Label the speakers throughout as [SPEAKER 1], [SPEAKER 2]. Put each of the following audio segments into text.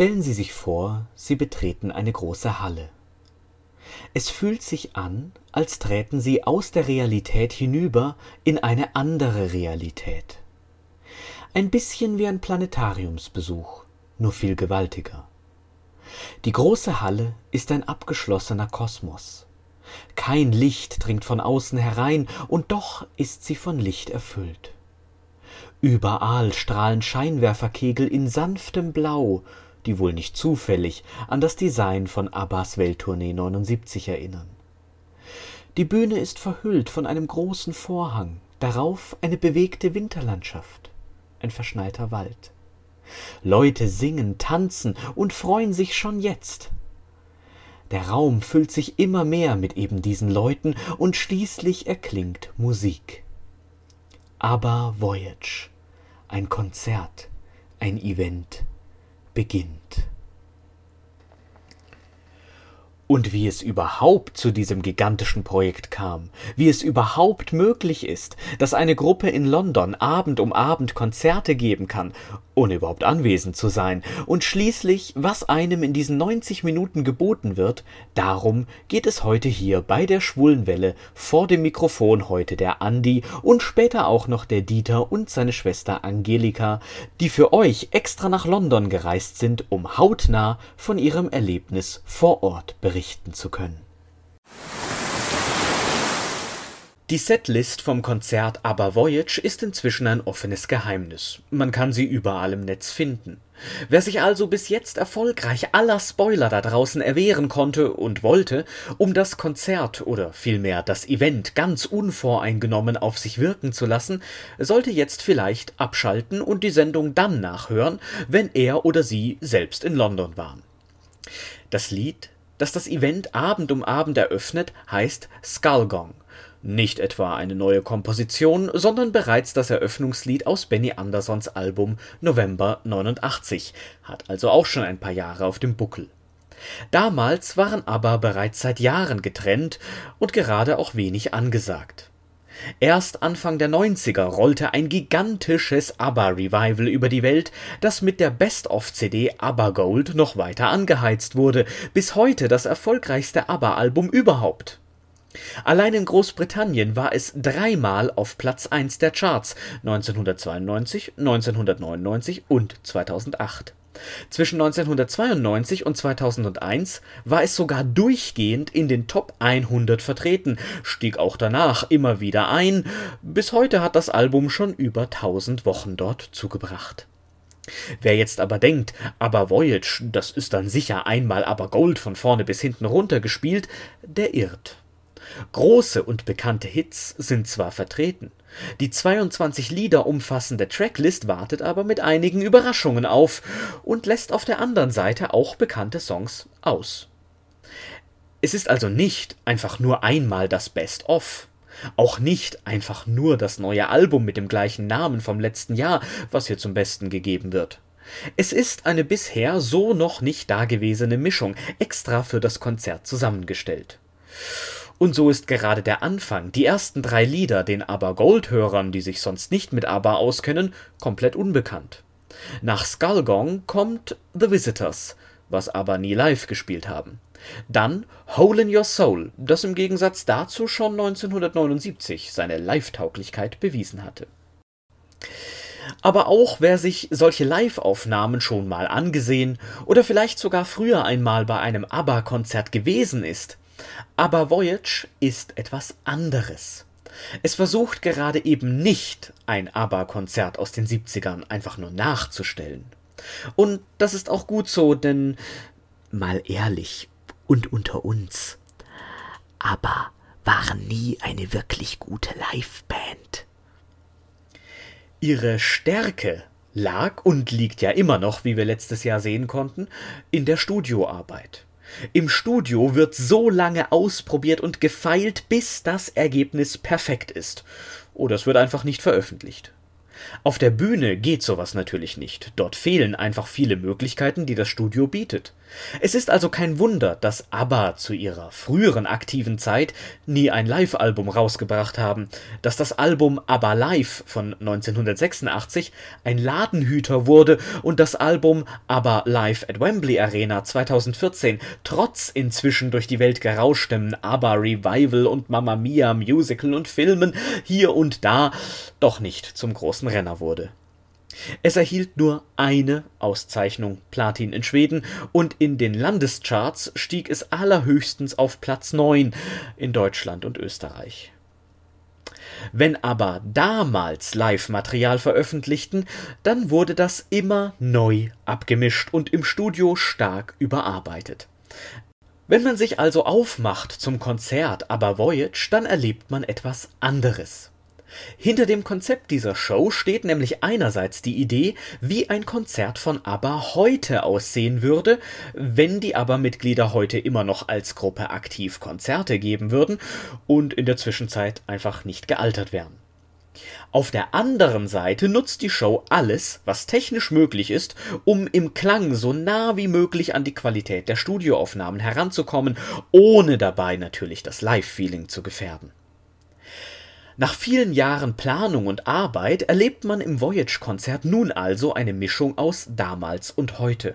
[SPEAKER 1] Stellen Sie sich vor, Sie betreten eine große Halle. Es fühlt sich an, als träten Sie aus der Realität hinüber in eine andere Realität. Ein bisschen wie ein Planetariumsbesuch, nur viel gewaltiger. Die große Halle ist ein abgeschlossener Kosmos. Kein Licht dringt von außen herein, und doch ist sie von Licht erfüllt. Überall strahlen Scheinwerferkegel in sanftem Blau, die wohl nicht zufällig an das Design von Abbas Welttournee 79 erinnern. Die Bühne ist verhüllt von einem großen Vorhang, darauf eine bewegte Winterlandschaft, ein verschneiter Wald. Leute singen, tanzen und freuen sich schon jetzt. Der Raum füllt sich immer mehr mit eben diesen Leuten und schließlich erklingt Musik. Aber Voyage, ein Konzert, ein Event beginnt. Und wie es überhaupt zu diesem gigantischen Projekt kam, wie es überhaupt möglich ist, dass eine Gruppe in London Abend um Abend Konzerte geben kann, ohne überhaupt anwesend zu sein, und schließlich, was einem in diesen 90 Minuten geboten wird, darum geht es heute hier bei der Schwulenwelle vor dem Mikrofon heute der Andi und später auch noch der Dieter und seine Schwester Angelika, die für euch extra nach London gereist sind, um hautnah von ihrem Erlebnis vor Ort berichten berichten zu können. Die Setlist vom Konzert Aber Voyage ist inzwischen ein offenes Geheimnis. Man kann sie überall im Netz finden. Wer sich also bis jetzt erfolgreich aller Spoiler da draußen erwehren konnte und wollte, um das Konzert oder vielmehr das Event ganz unvoreingenommen auf sich wirken zu lassen, sollte jetzt vielleicht abschalten und die Sendung dann nachhören, wenn er oder sie selbst in London waren. Das Lied das das Event Abend um Abend eröffnet, heißt Skullgong. Nicht etwa eine neue Komposition, sondern bereits das Eröffnungslied aus Benny Andersons Album November 89, hat also auch schon ein paar Jahre auf dem Buckel. Damals waren aber bereits seit Jahren getrennt und gerade auch wenig angesagt Erst Anfang der 90er rollte ein gigantisches ABBA-Revival über die Welt, das mit der Best-of-CD ABBA Gold noch weiter angeheizt wurde, bis heute das erfolgreichste ABBA-Album überhaupt. Allein in Großbritannien war es dreimal auf Platz 1 der Charts 1992, 1999 und 2008 zwischen 1992 und 2001 war es sogar durchgehend in den Top 100 vertreten, stieg auch danach immer wieder ein. Bis heute hat das Album schon über 1000 Wochen dort zugebracht. Wer jetzt aber denkt, aber Voyage, das ist dann sicher einmal aber Gold von vorne bis hinten runter gespielt, der irrt. Große und bekannte Hits sind zwar vertreten, die 22 Lieder umfassende Tracklist wartet aber mit einigen Überraschungen auf und lässt auf der anderen Seite auch bekannte Songs aus. Es ist also nicht einfach nur einmal das Best of, auch nicht einfach nur das neue Album mit dem gleichen Namen vom letzten Jahr, was hier zum Besten gegeben wird. Es ist eine bisher so noch nicht dagewesene Mischung, extra für das Konzert zusammengestellt. Und so ist gerade der Anfang, die ersten drei Lieder, den ABBA-Gold-Hörern, die sich sonst nicht mit ABBA auskennen, komplett unbekannt. Nach Skullgong kommt The Visitors, was aber nie live gespielt haben. Dann Hole in Your Soul, das im Gegensatz dazu schon 1979 seine Live-Tauglichkeit bewiesen hatte. Aber auch wer sich solche Live-Aufnahmen schon mal angesehen oder vielleicht sogar früher einmal bei einem ABBA-Konzert gewesen ist, aber Voyage ist etwas anderes. Es versucht gerade eben nicht, ein ABBA-Konzert aus den 70ern einfach nur nachzustellen. Und das ist auch gut so, denn mal ehrlich und unter uns, ABBA waren nie eine wirklich gute Liveband. Ihre Stärke lag und liegt ja immer noch, wie wir letztes Jahr sehen konnten, in der Studioarbeit. Im Studio wird so lange ausprobiert und gefeilt, bis das Ergebnis perfekt ist. Oder es wird einfach nicht veröffentlicht. Auf der Bühne geht sowas natürlich nicht. Dort fehlen einfach viele Möglichkeiten, die das Studio bietet. Es ist also kein Wunder, dass ABBA zu ihrer früheren aktiven Zeit nie ein Live-Album rausgebracht haben, dass das Album ABBA Live von 1986 ein Ladenhüter wurde und das Album ABBA Live at Wembley Arena 2014 trotz inzwischen durch die Welt gerauschtem ABBA Revival und Mamma Mia Musical und Filmen hier und da doch nicht zum großen Renner wurde. Es erhielt nur eine Auszeichnung Platin in Schweden und in den Landescharts stieg es allerhöchstens auf Platz 9 in Deutschland und Österreich. Wenn aber damals Live-Material veröffentlichten, dann wurde das immer neu abgemischt und im Studio stark überarbeitet. Wenn man sich also aufmacht zum Konzert Aber Voyage, dann erlebt man etwas anderes. Hinter dem Konzept dieser Show steht nämlich einerseits die Idee, wie ein Konzert von ABBA heute aussehen würde, wenn die ABBA-Mitglieder heute immer noch als Gruppe aktiv Konzerte geben würden und in der Zwischenzeit einfach nicht gealtert wären. Auf der anderen Seite nutzt die Show alles, was technisch möglich ist, um im Klang so nah wie möglich an die Qualität der Studioaufnahmen heranzukommen, ohne dabei natürlich das Live-Feeling zu gefährden. Nach vielen Jahren Planung und Arbeit erlebt man im Voyage-Konzert nun also eine Mischung aus damals und heute.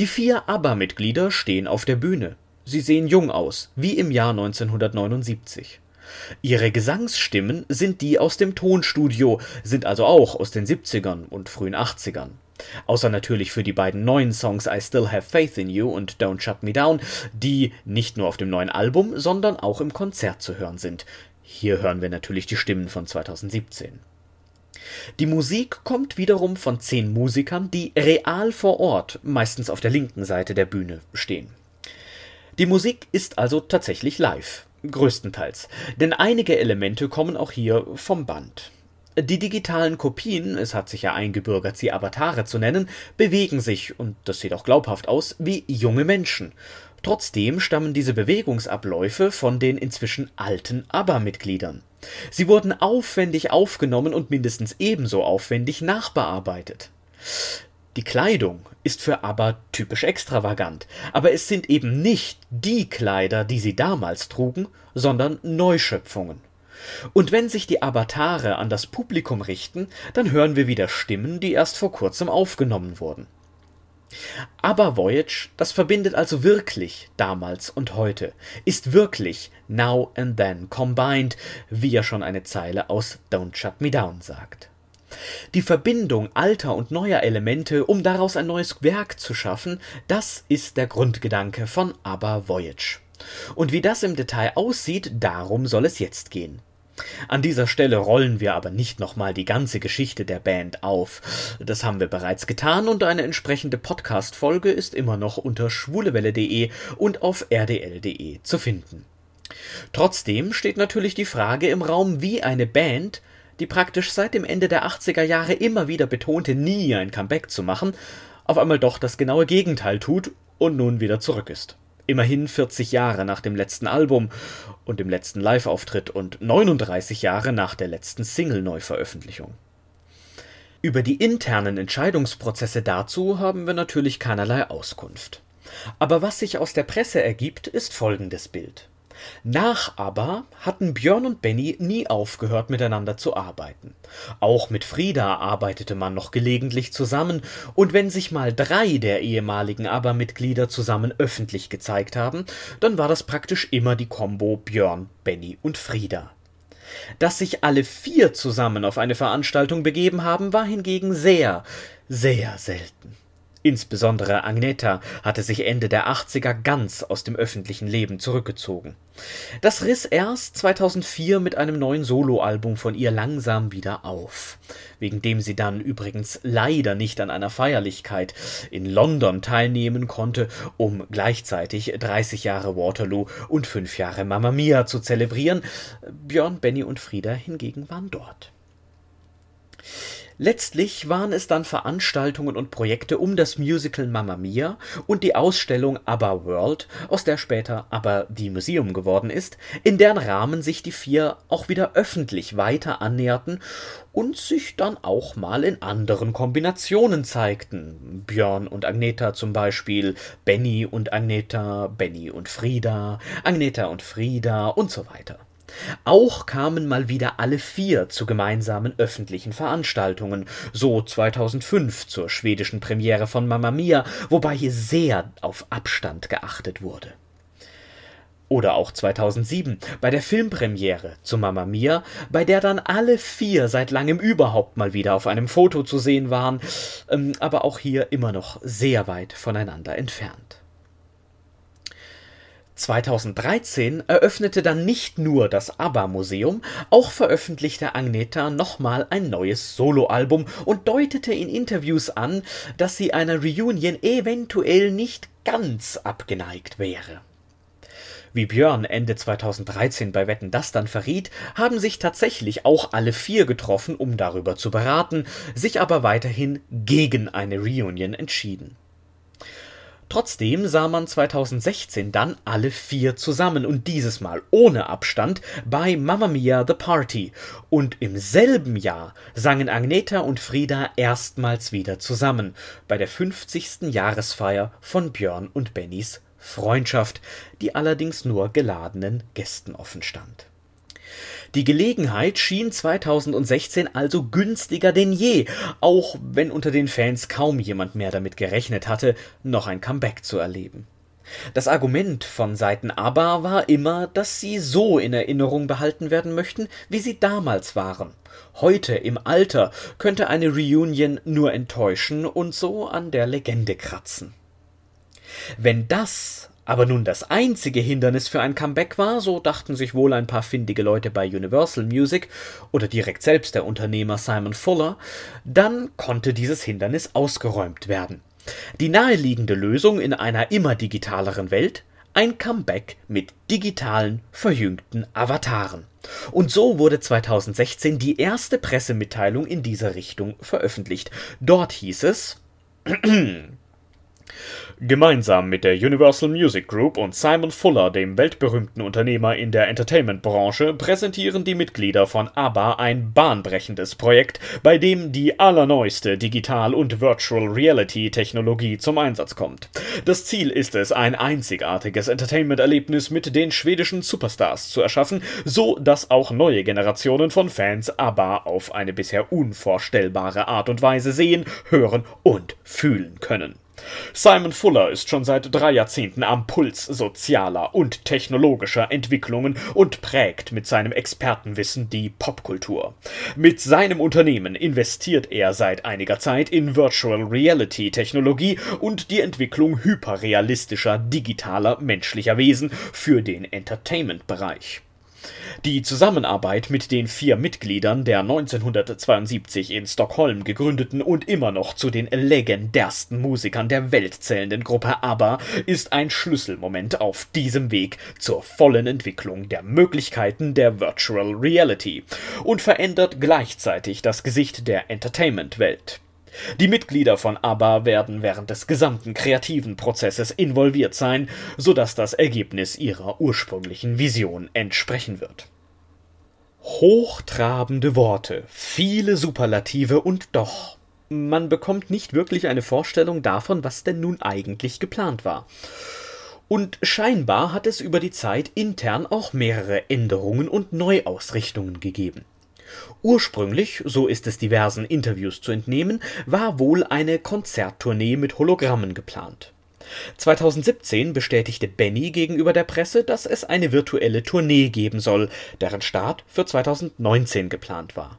[SPEAKER 1] Die vier ABBA-Mitglieder stehen auf der Bühne. Sie sehen jung aus, wie im Jahr 1979. Ihre Gesangsstimmen sind die aus dem Tonstudio, sind also auch aus den 70ern und frühen 80ern. Außer natürlich für die beiden neuen Songs I Still Have Faith in You und Don't Shut Me Down, die nicht nur auf dem neuen Album, sondern auch im Konzert zu hören sind. Hier hören wir natürlich die Stimmen von 2017. Die Musik kommt wiederum von zehn Musikern, die real vor Ort, meistens auf der linken Seite der Bühne, stehen. Die Musik ist also tatsächlich live, größtenteils, denn einige Elemente kommen auch hier vom Band. Die digitalen Kopien, es hat sich ja eingebürgert, sie Avatare zu nennen, bewegen sich, und das sieht auch glaubhaft aus, wie junge Menschen. Trotzdem stammen diese Bewegungsabläufe von den inzwischen alten ABBA-Mitgliedern. Sie wurden aufwendig aufgenommen und mindestens ebenso aufwendig nachbearbeitet. Die Kleidung ist für ABBA typisch extravagant, aber es sind eben nicht die Kleider, die sie damals trugen, sondern Neuschöpfungen. Und wenn sich die Avatare an das Publikum richten, dann hören wir wieder Stimmen, die erst vor kurzem aufgenommen wurden. Aber Voyage, das verbindet also wirklich damals und heute, ist wirklich now and then combined, wie ja schon eine Zeile aus Don't Shut Me Down sagt. Die Verbindung alter und neuer Elemente, um daraus ein neues Werk zu schaffen, das ist der Grundgedanke von ABBA Voyage. Und wie das im Detail aussieht, darum soll es jetzt gehen. An dieser Stelle rollen wir aber nicht nochmal die ganze Geschichte der Band auf. Das haben wir bereits getan und eine entsprechende Podcast-Folge ist immer noch unter schwulewelle.de und auf rdl.de zu finden. Trotzdem steht natürlich die Frage im Raum, wie eine Band, die praktisch seit dem Ende der 80er Jahre immer wieder betonte, nie ein Comeback zu machen, auf einmal doch das genaue Gegenteil tut und nun wieder zurück ist. Immerhin 40 Jahre nach dem letzten Album und dem letzten Live-Auftritt und 39 Jahre nach der letzten Single-Neuveröffentlichung. Über die internen Entscheidungsprozesse dazu haben wir natürlich keinerlei Auskunft. Aber was sich aus der Presse ergibt, ist folgendes Bild. Nach aber hatten Björn und Benny nie aufgehört, miteinander zu arbeiten. Auch mit Frieda arbeitete man noch gelegentlich zusammen, und wenn sich mal drei der ehemaligen ABBA-Mitglieder zusammen öffentlich gezeigt haben, dann war das praktisch immer die Combo Björn, Benny und Frieda. Dass sich alle vier zusammen auf eine Veranstaltung begeben haben, war hingegen sehr, sehr selten. Insbesondere Agneta hatte sich Ende der 80er ganz aus dem öffentlichen Leben zurückgezogen. Das riss erst 2004 mit einem neuen Soloalbum von ihr langsam wieder auf, wegen dem sie dann übrigens leider nicht an einer Feierlichkeit in London teilnehmen konnte, um gleichzeitig 30 Jahre Waterloo und 5 Jahre Mamma Mia zu zelebrieren. Björn, Benny und Frieda hingegen waren dort. Letztlich waren es dann Veranstaltungen und Projekte um das Musical Mamma Mia und die Ausstellung ABBA World, aus der später ABBA The Museum geworden ist, in deren Rahmen sich die vier auch wieder öffentlich weiter annäherten und sich dann auch mal in anderen Kombinationen zeigten. Björn und Agneta zum Beispiel, Benny und Agneta, Benny und Frieda, Agneta und Frieda und so weiter. Auch kamen mal wieder alle vier zu gemeinsamen öffentlichen Veranstaltungen, so 2005 zur schwedischen Premiere von Mamma Mia, wobei hier sehr auf Abstand geachtet wurde. Oder auch 2007 bei der Filmpremiere zu Mamma Mia, bei der dann alle vier seit langem überhaupt mal wieder auf einem Foto zu sehen waren, ähm, aber auch hier immer noch sehr weit voneinander entfernt. 2013 eröffnete dann nicht nur das ABBA-Museum, auch veröffentlichte Agneta nochmal ein neues Soloalbum und deutete in Interviews an, dass sie einer Reunion eventuell nicht ganz abgeneigt wäre. Wie Björn Ende 2013 bei Wetten das dann verriet, haben sich tatsächlich auch alle vier getroffen, um darüber zu beraten, sich aber weiterhin gegen eine Reunion entschieden. Trotzdem sah man 2016 dann alle vier zusammen und dieses Mal ohne Abstand bei Mamma Mia The Party. Und im selben Jahr sangen Agneta und Frieda erstmals wieder zusammen bei der 50. Jahresfeier von Björn und Bennys Freundschaft, die allerdings nur geladenen Gästen offen stand. Die Gelegenheit schien 2016 also günstiger denn je, auch wenn unter den Fans kaum jemand mehr damit gerechnet hatte, noch ein Comeback zu erleben. Das Argument von Seiten ABBA war immer, dass sie so in Erinnerung behalten werden möchten, wie sie damals waren. Heute im Alter könnte eine Reunion nur enttäuschen und so an der Legende kratzen. Wenn das aber nun das einzige Hindernis für ein Comeback war, so dachten sich wohl ein paar findige Leute bei Universal Music oder direkt selbst der Unternehmer Simon Fuller, dann konnte dieses Hindernis ausgeräumt werden. Die naheliegende Lösung in einer immer digitaleren Welt ein Comeback mit digitalen, verjüngten Avataren. Und so wurde 2016 die erste Pressemitteilung in dieser Richtung veröffentlicht. Dort hieß es Gemeinsam mit der Universal Music Group und Simon Fuller, dem weltberühmten Unternehmer in der Entertainment-Branche, präsentieren die Mitglieder von ABBA ein bahnbrechendes Projekt, bei dem die allerneueste Digital- und Virtual Reality-Technologie zum Einsatz kommt. Das Ziel ist es, ein einzigartiges Entertainment-Erlebnis mit den schwedischen Superstars zu erschaffen, so dass auch neue Generationen von Fans ABBA auf eine bisher unvorstellbare Art und Weise sehen, hören und fühlen können. Simon Fuller ist schon seit drei Jahrzehnten am Puls sozialer und technologischer Entwicklungen und prägt mit seinem Expertenwissen die Popkultur. Mit seinem Unternehmen investiert er seit einiger Zeit in Virtual Reality Technologie und die Entwicklung hyperrealistischer digitaler menschlicher Wesen für den Entertainment-Bereich. Die Zusammenarbeit mit den vier Mitgliedern der 1972 in Stockholm gegründeten und immer noch zu den legendärsten Musikern der Welt zählenden Gruppe ABBA ist ein Schlüsselmoment auf diesem Weg zur vollen Entwicklung der Möglichkeiten der Virtual Reality und verändert gleichzeitig das Gesicht der Entertainment-Welt. Die Mitglieder von ABBA werden während des gesamten kreativen Prozesses involviert sein, so dass das Ergebnis ihrer ursprünglichen Vision entsprechen wird. Hochtrabende Worte, viele Superlative und doch man bekommt nicht wirklich eine Vorstellung davon, was denn nun eigentlich geplant war. Und scheinbar hat es über die Zeit intern auch mehrere Änderungen und Neuausrichtungen gegeben. Ursprünglich, so ist es diversen Interviews zu entnehmen, war wohl eine Konzerttournee mit Hologrammen geplant. 2017 bestätigte Benny gegenüber der Presse, dass es eine virtuelle Tournee geben soll, deren Start für 2019 geplant war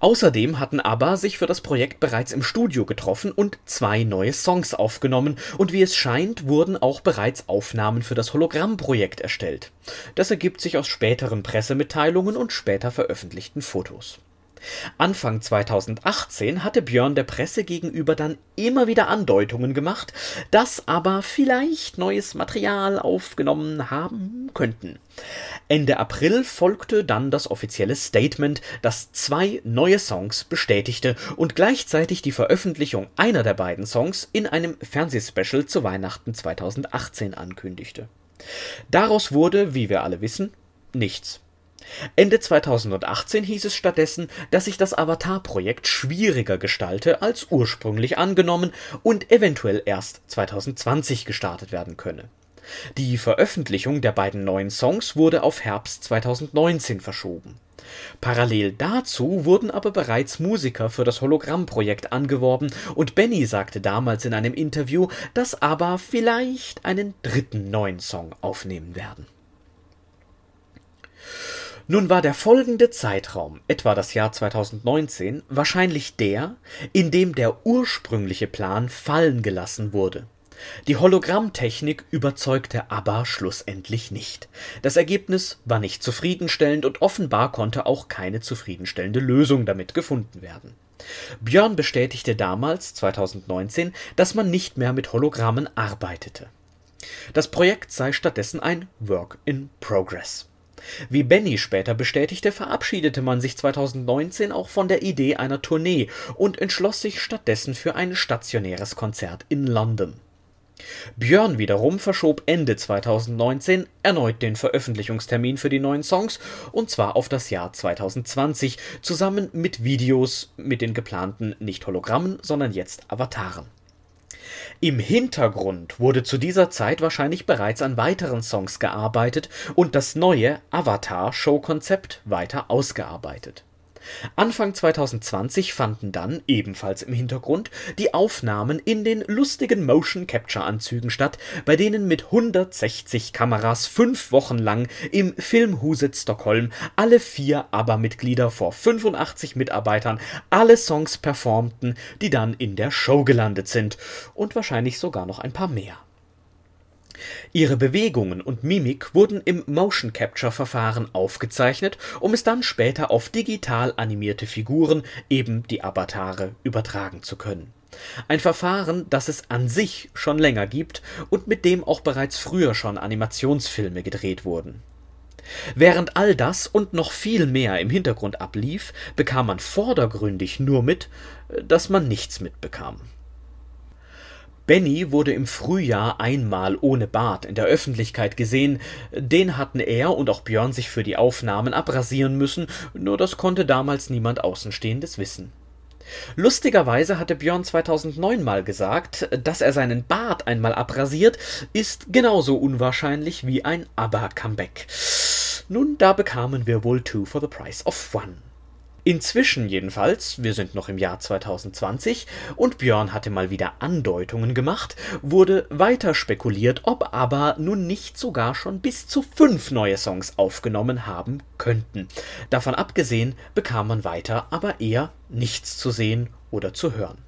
[SPEAKER 1] Außerdem hatten ABBA sich für das Projekt bereits im Studio getroffen und zwei neue Songs aufgenommen, und wie es scheint, wurden auch bereits Aufnahmen für das Hologrammprojekt erstellt. Das ergibt sich aus späteren Pressemitteilungen und später veröffentlichten Fotos Anfang 2018 hatte Björn der Presse gegenüber dann immer wieder Andeutungen gemacht, dass aber vielleicht neues Material aufgenommen haben könnten. Ende April folgte dann das offizielle Statement, das zwei neue Songs bestätigte und gleichzeitig die Veröffentlichung einer der beiden Songs in einem Fernsehspecial zu Weihnachten 2018 ankündigte. Daraus wurde, wie wir alle wissen, nichts. Ende 2018 hieß es stattdessen, dass sich das Avatar-Projekt schwieriger gestalte als ursprünglich angenommen und eventuell erst 2020 gestartet werden könne. Die Veröffentlichung der beiden neuen Songs wurde auf Herbst 2019 verschoben. Parallel dazu wurden aber bereits Musiker für das Hologramm-Projekt angeworben und Benny sagte damals in einem Interview, dass ABBA vielleicht einen dritten neuen Song aufnehmen werden nun war der folgende Zeitraum, etwa das Jahr 2019, wahrscheinlich der, in dem der ursprüngliche Plan fallen gelassen wurde. Die Hologrammtechnik überzeugte aber schlussendlich nicht. Das Ergebnis war nicht zufriedenstellend und offenbar konnte auch keine zufriedenstellende Lösung damit gefunden werden. Björn bestätigte damals, 2019, dass man nicht mehr mit Hologrammen arbeitete. Das Projekt sei stattdessen ein Work in Progress. Wie Benny später bestätigte, verabschiedete man sich 2019 auch von der Idee einer Tournee und entschloss sich stattdessen für ein stationäres Konzert in London. Björn wiederum verschob Ende 2019 erneut den Veröffentlichungstermin für die neuen Songs und zwar auf das Jahr 2020 zusammen mit Videos mit den geplanten nicht Hologrammen, sondern jetzt Avataren im Hintergrund wurde zu dieser Zeit wahrscheinlich bereits an weiteren Songs gearbeitet und das neue Avatar-Show-Konzept weiter ausgearbeitet Anfang 2020 fanden dann, ebenfalls im Hintergrund, die Aufnahmen in den lustigen Motion-Capture-Anzügen statt, bei denen mit 160 Kameras fünf Wochen lang im Filmhuset Stockholm alle vier ABBA-Mitglieder vor 85 Mitarbeitern alle Songs performten, die dann in der Show gelandet sind. Und wahrscheinlich sogar noch ein paar mehr Ihre Bewegungen und Mimik wurden im Motion Capture Verfahren aufgezeichnet, um es dann später auf digital animierte Figuren, eben die Avatare, übertragen zu können. Ein Verfahren, das es an sich schon länger gibt und mit dem auch bereits früher schon Animationsfilme gedreht wurden. Während all das und noch viel mehr im Hintergrund ablief, bekam man vordergründig nur mit, dass man nichts mitbekam Benny wurde im Frühjahr einmal ohne Bart in der Öffentlichkeit gesehen, den hatten er und auch Björn sich für die Aufnahmen abrasieren müssen, nur das konnte damals niemand Außenstehendes wissen. Lustigerweise hatte Björn 2009 mal gesagt, dass er seinen Bart einmal abrasiert, ist genauso unwahrscheinlich wie ein ABBA-Comeback. Nun, da bekamen wir wohl Two for the Price of One. Inzwischen jedenfalls, wir sind noch im Jahr 2020 und Björn hatte mal wieder Andeutungen gemacht, wurde weiter spekuliert, ob aber nun nicht sogar schon bis zu fünf neue Songs aufgenommen haben könnten. Davon abgesehen bekam man weiter aber eher nichts zu sehen oder zu hören.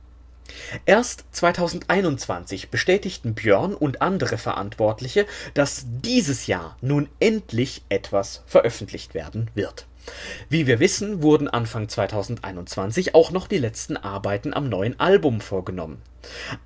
[SPEAKER 1] Erst 2021 bestätigten Björn und andere Verantwortliche, dass dieses Jahr nun endlich etwas veröffentlicht werden wird. Wie wir wissen, wurden Anfang 2021 auch noch die letzten Arbeiten am neuen Album vorgenommen.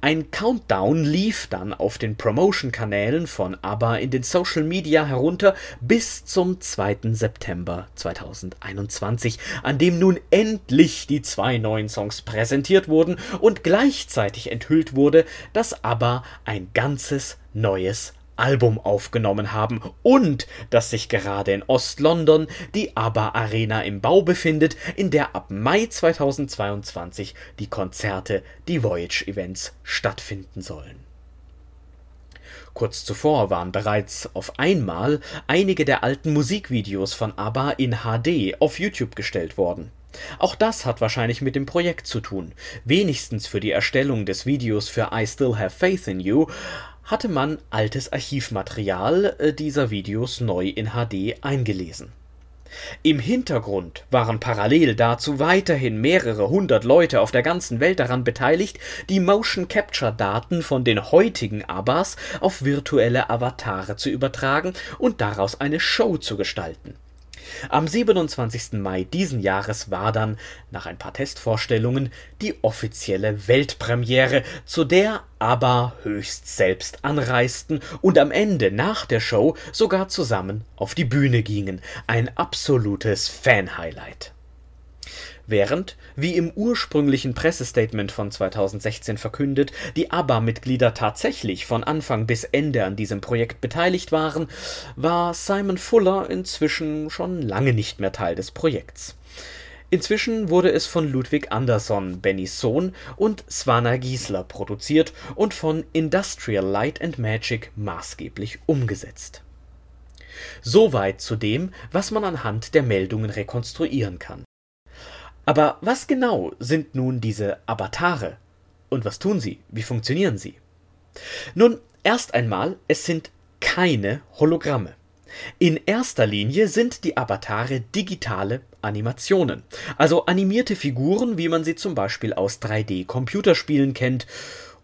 [SPEAKER 1] Ein Countdown lief dann auf den Promotion-Kanälen von ABBA in den Social Media herunter bis zum 2. September 2021, an dem nun endlich die zwei neuen Songs präsentiert wurden und gleichzeitig enthüllt wurde, dass ABBA ein ganzes neues Album aufgenommen haben und dass sich gerade in Ost-London die ABBA Arena im Bau befindet, in der ab Mai 2022 die Konzerte, die Voyage Events stattfinden sollen. Kurz zuvor waren bereits auf einmal einige der alten Musikvideos von ABBA in HD auf YouTube gestellt worden. Auch das hat wahrscheinlich mit dem Projekt zu tun. Wenigstens für die Erstellung des Videos für I Still Have Faith in You hatte man altes Archivmaterial äh, dieser Videos neu in HD eingelesen. Im Hintergrund waren parallel dazu weiterhin mehrere hundert Leute auf der ganzen Welt daran beteiligt, die Motion Capture Daten von den heutigen Abbas auf virtuelle Avatare zu übertragen und daraus eine Show zu gestalten Am 27. Mai diesen Jahres war dann, nach ein paar Testvorstellungen, die offizielle Weltpremiere, zu der ABBA höchst selbst anreisten und am Ende nach der Show sogar zusammen auf die Bühne gingen. Ein absolutes Fan-Highlight. Während, wie im ursprünglichen Pressestatement von 2016 verkündet, die ABBA-Mitglieder tatsächlich von Anfang bis Ende an diesem Projekt beteiligt waren, war Simon Fuller inzwischen schon lange nicht mehr Teil des Projekts. Inzwischen wurde es von Ludwig Andersson, Bennys Sohn, und Swana Giesler produziert und von Industrial Light and Magic maßgeblich umgesetzt. Soweit zu dem, was man anhand der Meldungen rekonstruieren kann. Aber was genau sind nun diese Avatare? Und was tun sie? Wie funktionieren sie? Nun, erst einmal, es sind keine Hologramme. In erster Linie sind die Avatare digitale Animationen, also animierte Figuren, wie man sie zum Beispiel aus 3D-Computerspielen kennt.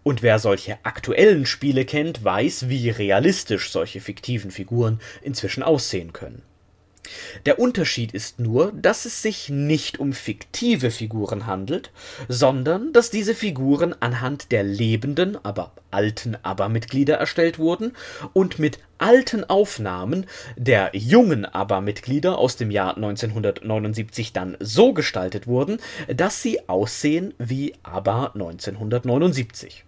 [SPEAKER 1] Und wer solche aktuellen Spiele kennt, weiß, wie realistisch solche fiktiven Figuren inzwischen aussehen können. Der Unterschied ist nur, dass es sich nicht um fiktive Figuren handelt, sondern dass diese Figuren anhand der lebenden, aber alten ABBA-Mitglieder erstellt wurden und mit alten Aufnahmen der jungen ABBA-Mitglieder aus dem Jahr 1979 dann so gestaltet wurden, dass sie aussehen wie ABBA 1979.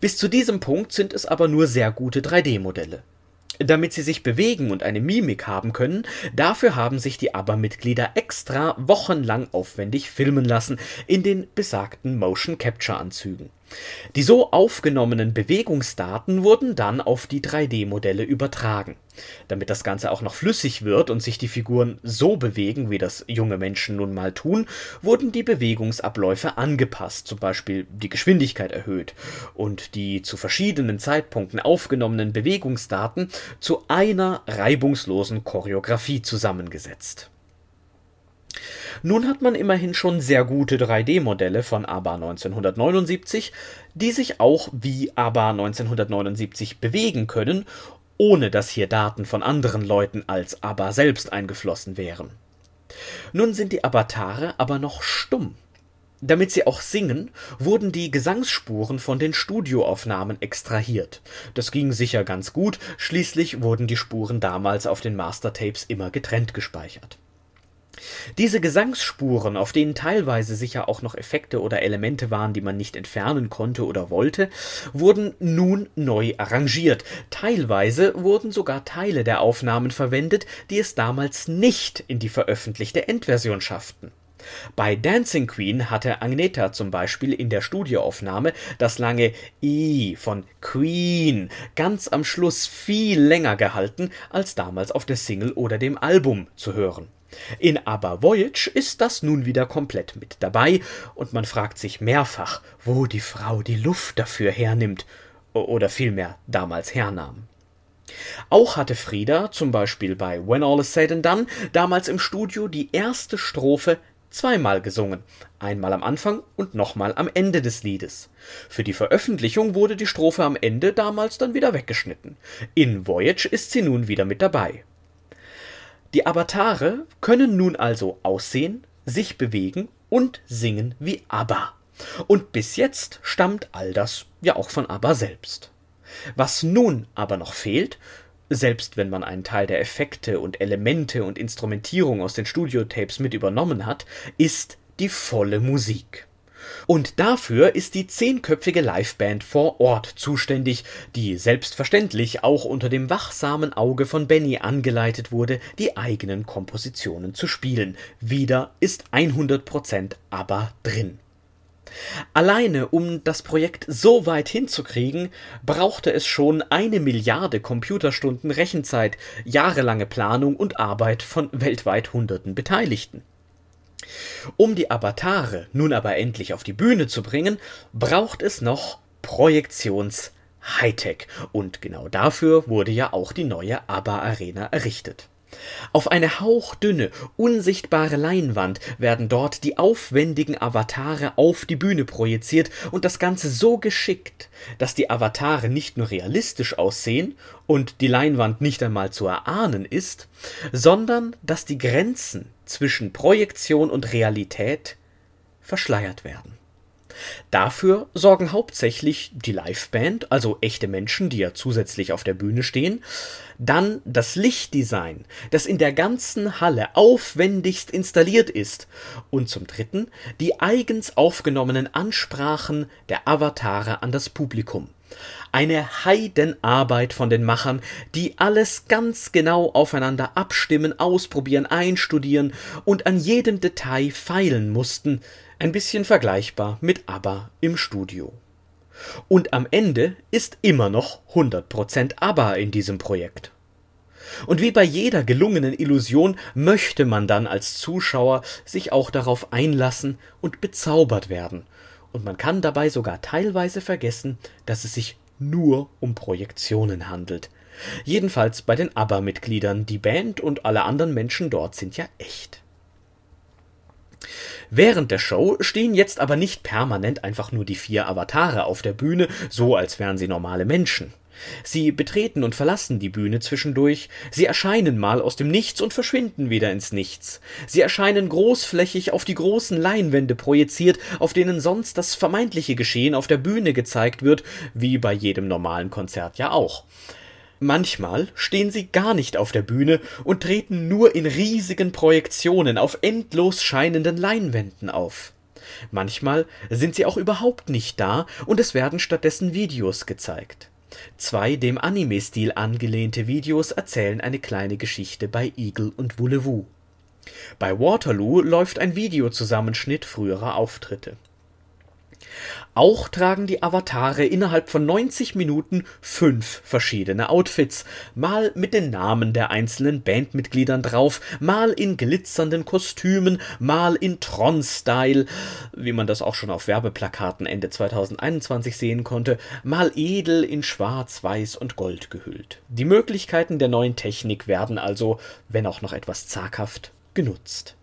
[SPEAKER 1] Bis zu diesem Punkt sind es aber nur sehr gute 3D-Modelle damit sie sich bewegen und eine Mimik haben können, dafür haben sich die ABBA-Mitglieder extra wochenlang aufwendig filmen lassen in den besagten Motion Capture Anzügen. Die so aufgenommenen Bewegungsdaten wurden dann auf die 3D-Modelle übertragen. Damit das Ganze auch noch flüssig wird und sich die Figuren so bewegen, wie das junge Menschen nun mal tun, wurden die Bewegungsabläufe angepasst, zum Beispiel die Geschwindigkeit erhöht und die zu verschiedenen Zeitpunkten aufgenommenen Bewegungsdaten zu einer reibungslosen Choreografie zusammengesetzt. Nun hat man immerhin schon sehr gute 3D-Modelle von ABBA 1979, die sich auch wie ABBA 1979 bewegen können, ohne dass hier Daten von anderen Leuten als ABBA selbst eingeflossen wären. Nun sind die Avatare aber noch stumm. Damit sie auch singen, wurden die Gesangsspuren von den Studioaufnahmen extrahiert. Das ging sicher ganz gut, schließlich wurden die Spuren damals auf den Mastertapes immer getrennt gespeichert. Diese Gesangsspuren, auf denen teilweise sicher auch noch Effekte oder Elemente waren, die man nicht entfernen konnte oder wollte, wurden nun neu arrangiert. Teilweise wurden sogar Teile der Aufnahmen verwendet, die es damals nicht in die veröffentlichte Endversion schafften. Bei Dancing Queen hatte Agneta zum Beispiel in der Studioaufnahme das lange I von Queen ganz am Schluss viel länger gehalten als damals auf der Single oder dem Album zu hören. In Aber Voyage ist das nun wieder komplett mit dabei, und man fragt sich mehrfach, wo die Frau die Luft dafür hernimmt, oder vielmehr damals hernahm. Auch hatte Frieda, zum Beispiel bei When All Is Said and Done, damals im Studio die erste Strophe zweimal gesungen, einmal am Anfang und nochmal am Ende des Liedes. Für die Veröffentlichung wurde die Strophe am Ende damals dann wieder weggeschnitten. In Voyage ist sie nun wieder mit dabei. Die Avatare können nun also aussehen, sich bewegen und singen wie ABBA. Und bis jetzt stammt all das ja auch von ABBA selbst. Was nun aber noch fehlt, selbst wenn man einen Teil der Effekte und Elemente und Instrumentierung aus den Studiotapes mit übernommen hat, ist die volle Musik. Und dafür ist die zehnköpfige Liveband vor Ort zuständig, die selbstverständlich auch unter dem wachsamen Auge von Benny angeleitet wurde, die eigenen Kompositionen zu spielen. Wieder ist 100% aber drin. Alleine um das Projekt so weit hinzukriegen, brauchte es schon eine Milliarde Computerstunden Rechenzeit, jahrelange Planung und Arbeit von weltweit Hunderten Beteiligten. Um die Avatare nun aber endlich auf die Bühne zu bringen, braucht es noch Projektions Hightech und genau dafür wurde ja auch die neue ABBA Arena errichtet. Auf eine hauchdünne, unsichtbare Leinwand werden dort die aufwendigen Avatare auf die Bühne projiziert und das Ganze so geschickt, dass die Avatare nicht nur realistisch aussehen und die Leinwand nicht einmal zu erahnen ist, sondern dass die Grenzen zwischen Projektion und Realität verschleiert werden. Dafür sorgen hauptsächlich die Liveband, also echte Menschen, die ja zusätzlich auf der Bühne stehen, dann das Lichtdesign, das in der ganzen Halle aufwendigst installiert ist, und zum Dritten die eigens aufgenommenen Ansprachen der Avatare an das Publikum. Eine Heidenarbeit von den Machern, die alles ganz genau aufeinander abstimmen, ausprobieren, einstudieren und an jedem Detail feilen mussten, ein bisschen vergleichbar mit ABBA im Studio. Und am Ende ist immer noch 100% ABBA in diesem Projekt. Und wie bei jeder gelungenen Illusion möchte man dann als Zuschauer sich auch darauf einlassen und bezaubert werden. Und man kann dabei sogar teilweise vergessen, dass es sich nur um Projektionen handelt. Jedenfalls bei den ABBA-Mitgliedern, die Band und alle anderen Menschen dort sind ja echt. Während der Show stehen jetzt aber nicht permanent einfach nur die vier Avatare auf der Bühne, so als wären sie normale Menschen. Sie betreten und verlassen die Bühne zwischendurch, sie erscheinen mal aus dem Nichts und verschwinden wieder ins Nichts. Sie erscheinen großflächig auf die großen Leinwände projiziert, auf denen sonst das vermeintliche Geschehen auf der Bühne gezeigt wird, wie bei jedem normalen Konzert ja auch. Manchmal stehen sie gar nicht auf der Bühne und treten nur in riesigen Projektionen auf endlos scheinenden Leinwänden auf. Manchmal sind sie auch überhaupt nicht da und es werden stattdessen Videos gezeigt. Zwei dem Anime-Stil angelehnte Videos erzählen eine kleine Geschichte bei Eagle und Voulez-Vous. Bei Waterloo läuft ein Videozusammenschnitt früherer Auftritte auch tragen die Avatare innerhalb von 90 Minuten fünf verschiedene Outfits, mal mit den Namen der einzelnen Bandmitgliedern drauf, mal in glitzernden Kostümen, mal in Tron-Style, wie man das auch schon auf Werbeplakaten Ende 2021 sehen konnte, mal edel in Schwarz, Weiß und Gold gehüllt. Die Möglichkeiten der neuen Technik werden also, wenn auch noch etwas zaghaft, genutzt.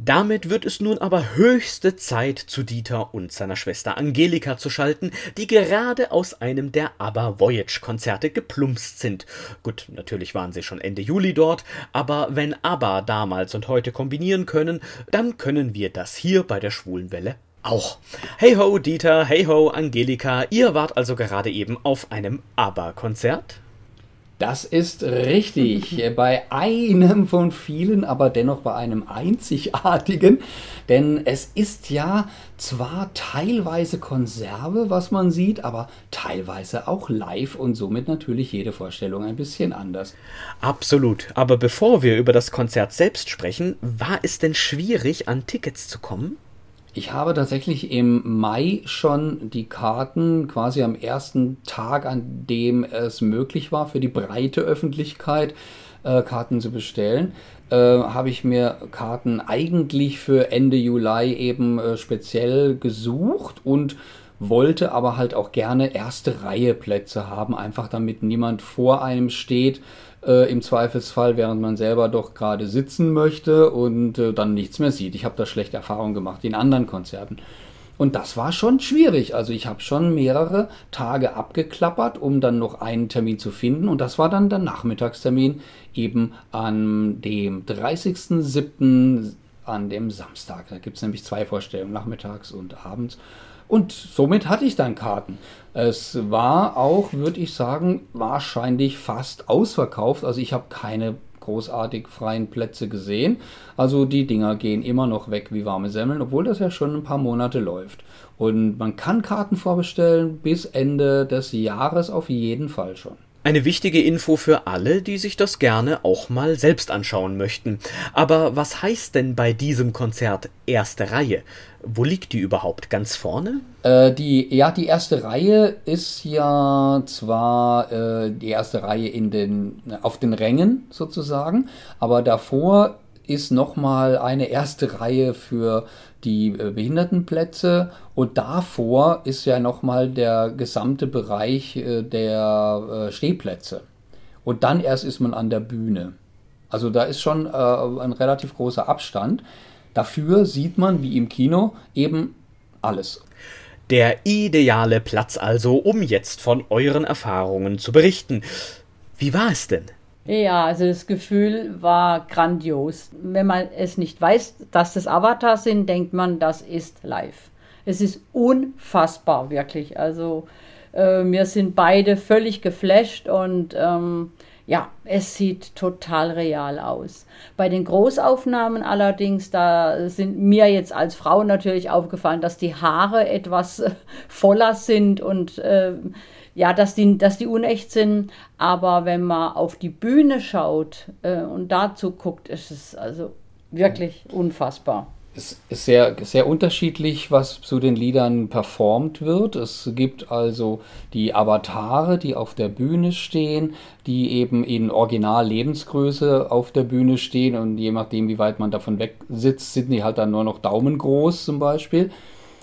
[SPEAKER 1] Damit wird es nun aber höchste Zeit, zu Dieter und seiner Schwester Angelika zu schalten, die gerade aus einem der ABBA Voyage Konzerte geplumpst sind. Gut, natürlich waren sie schon Ende Juli dort, aber wenn ABBA damals und heute kombinieren können, dann können wir das hier bei der Schwulen Welle auch. Hey ho, Dieter, hey ho, Angelika, ihr wart also gerade eben auf einem ABBA-Konzert?
[SPEAKER 2] Das ist richtig. bei einem von vielen, aber dennoch bei einem einzigartigen. Denn es ist ja zwar teilweise Konserve, was man sieht, aber teilweise auch live und somit natürlich jede Vorstellung ein bisschen anders.
[SPEAKER 1] Absolut. Aber bevor wir über das Konzert selbst sprechen, war es denn schwierig, an Tickets zu kommen?
[SPEAKER 2] Ich habe tatsächlich im Mai schon die Karten quasi am ersten Tag, an dem es möglich war, für die breite Öffentlichkeit äh, Karten zu bestellen, äh, habe ich mir Karten eigentlich für Ende Juli eben äh, speziell gesucht und wollte aber halt auch gerne erste Reihe Plätze haben, einfach damit niemand vor einem steht äh, im Zweifelsfall, während man selber doch gerade sitzen möchte und äh, dann nichts mehr sieht. Ich habe da schlechte Erfahrungen gemacht in anderen Konzerten. Und das war schon schwierig. Also ich habe schon mehrere Tage abgeklappert, um dann noch einen Termin zu finden. Und das war dann der Nachmittagstermin eben an dem 30.07. an dem Samstag. Da gibt es nämlich zwei Vorstellungen, nachmittags und abends. Und somit hatte ich dann Karten. Es war auch, würde ich sagen, wahrscheinlich fast ausverkauft. Also ich habe keine großartig freien Plätze gesehen. Also die Dinger gehen immer noch weg wie warme Semmeln, obwohl das ja schon ein paar Monate läuft. Und man kann Karten vorbestellen bis Ende des Jahres auf jeden Fall schon.
[SPEAKER 1] Eine wichtige Info für alle, die sich das gerne auch mal selbst anschauen möchten. Aber was heißt denn bei diesem Konzert erste Reihe? Wo liegt die überhaupt? Ganz vorne?
[SPEAKER 2] Äh, die, ja, die erste Reihe ist ja zwar äh, die erste Reihe in den, auf den Rängen sozusagen, aber davor ist nochmal eine erste Reihe für die äh, Behindertenplätze und davor ist ja nochmal der gesamte Bereich äh, der äh, Stehplätze. Und dann erst ist man an der Bühne. Also da ist schon ein relativ großer Abstand. Dafür sieht man, wie im Kino, eben alles.
[SPEAKER 1] Der ideale Platz also, um jetzt von euren Erfahrungen zu berichten. Wie war es denn?
[SPEAKER 3] Ja, also das Gefühl war grandios. Wenn man es nicht weiß, dass das Avatar sind, denkt man, das ist live. Es ist unfassbar, wirklich. Also äh, wir sind beide völlig geflasht und ähm, ja, es sieht total real aus. Bei den Großaufnahmen allerdings, da sind mir jetzt als Frau natürlich aufgefallen, dass die Haare etwas voller sind und äh, ja, dass die, dass die unecht sind. Aber wenn man auf die Bühne schaut äh, und dazu guckt, ist es also wirklich unfassbar.
[SPEAKER 2] Es ist sehr, sehr unterschiedlich, was zu den Liedern performt wird. Es gibt also die Avatare, die auf der Bühne stehen, die eben in Original-Lebensgröße auf der Bühne stehen und je nachdem, wie weit man davon weg sitzt, sind die halt dann nur noch daumengroß zum Beispiel.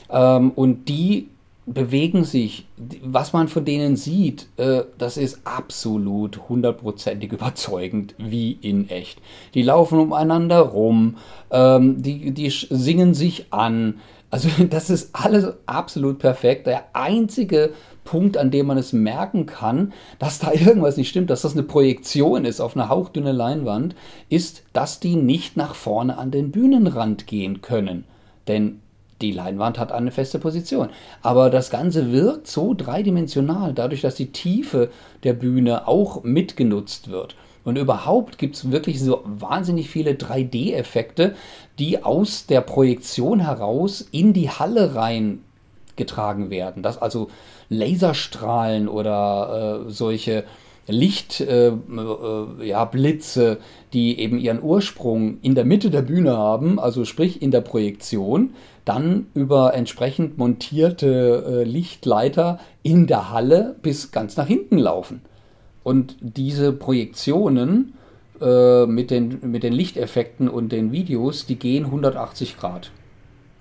[SPEAKER 2] Ähm, und die bewegen sich. Was man von denen sieht, äh, das ist absolut hundertprozentig überzeugend wie in echt. Die laufen umeinander rum, ähm, die, die singen sich an. Also das ist alles absolut perfekt. Der einzige Punkt, an dem man es merken kann, dass da irgendwas nicht stimmt, dass das eine Projektion ist auf eine hauchdünne Leinwand, ist, dass die nicht nach vorne an den Bühnenrand gehen können. Denn die Leinwand hat eine feste Position. Aber das Ganze wirkt so dreidimensional, dadurch, dass die Tiefe der Bühne auch mitgenutzt wird. Und überhaupt gibt es wirklich so wahnsinnig viele 3D-Effekte, die aus der Projektion heraus in die Halle rein getragen werden. Dass also Laserstrahlen oder äh, solche Lichtblitze, äh, äh, ja, die eben ihren Ursprung in der Mitte der Bühne haben, also sprich in der Projektion, dann über entsprechend montierte äh, Lichtleiter in der Halle bis ganz nach hinten laufen. Und diese Projektionen äh, mit, den, mit den Lichteffekten und den Videos, die gehen 180 Grad.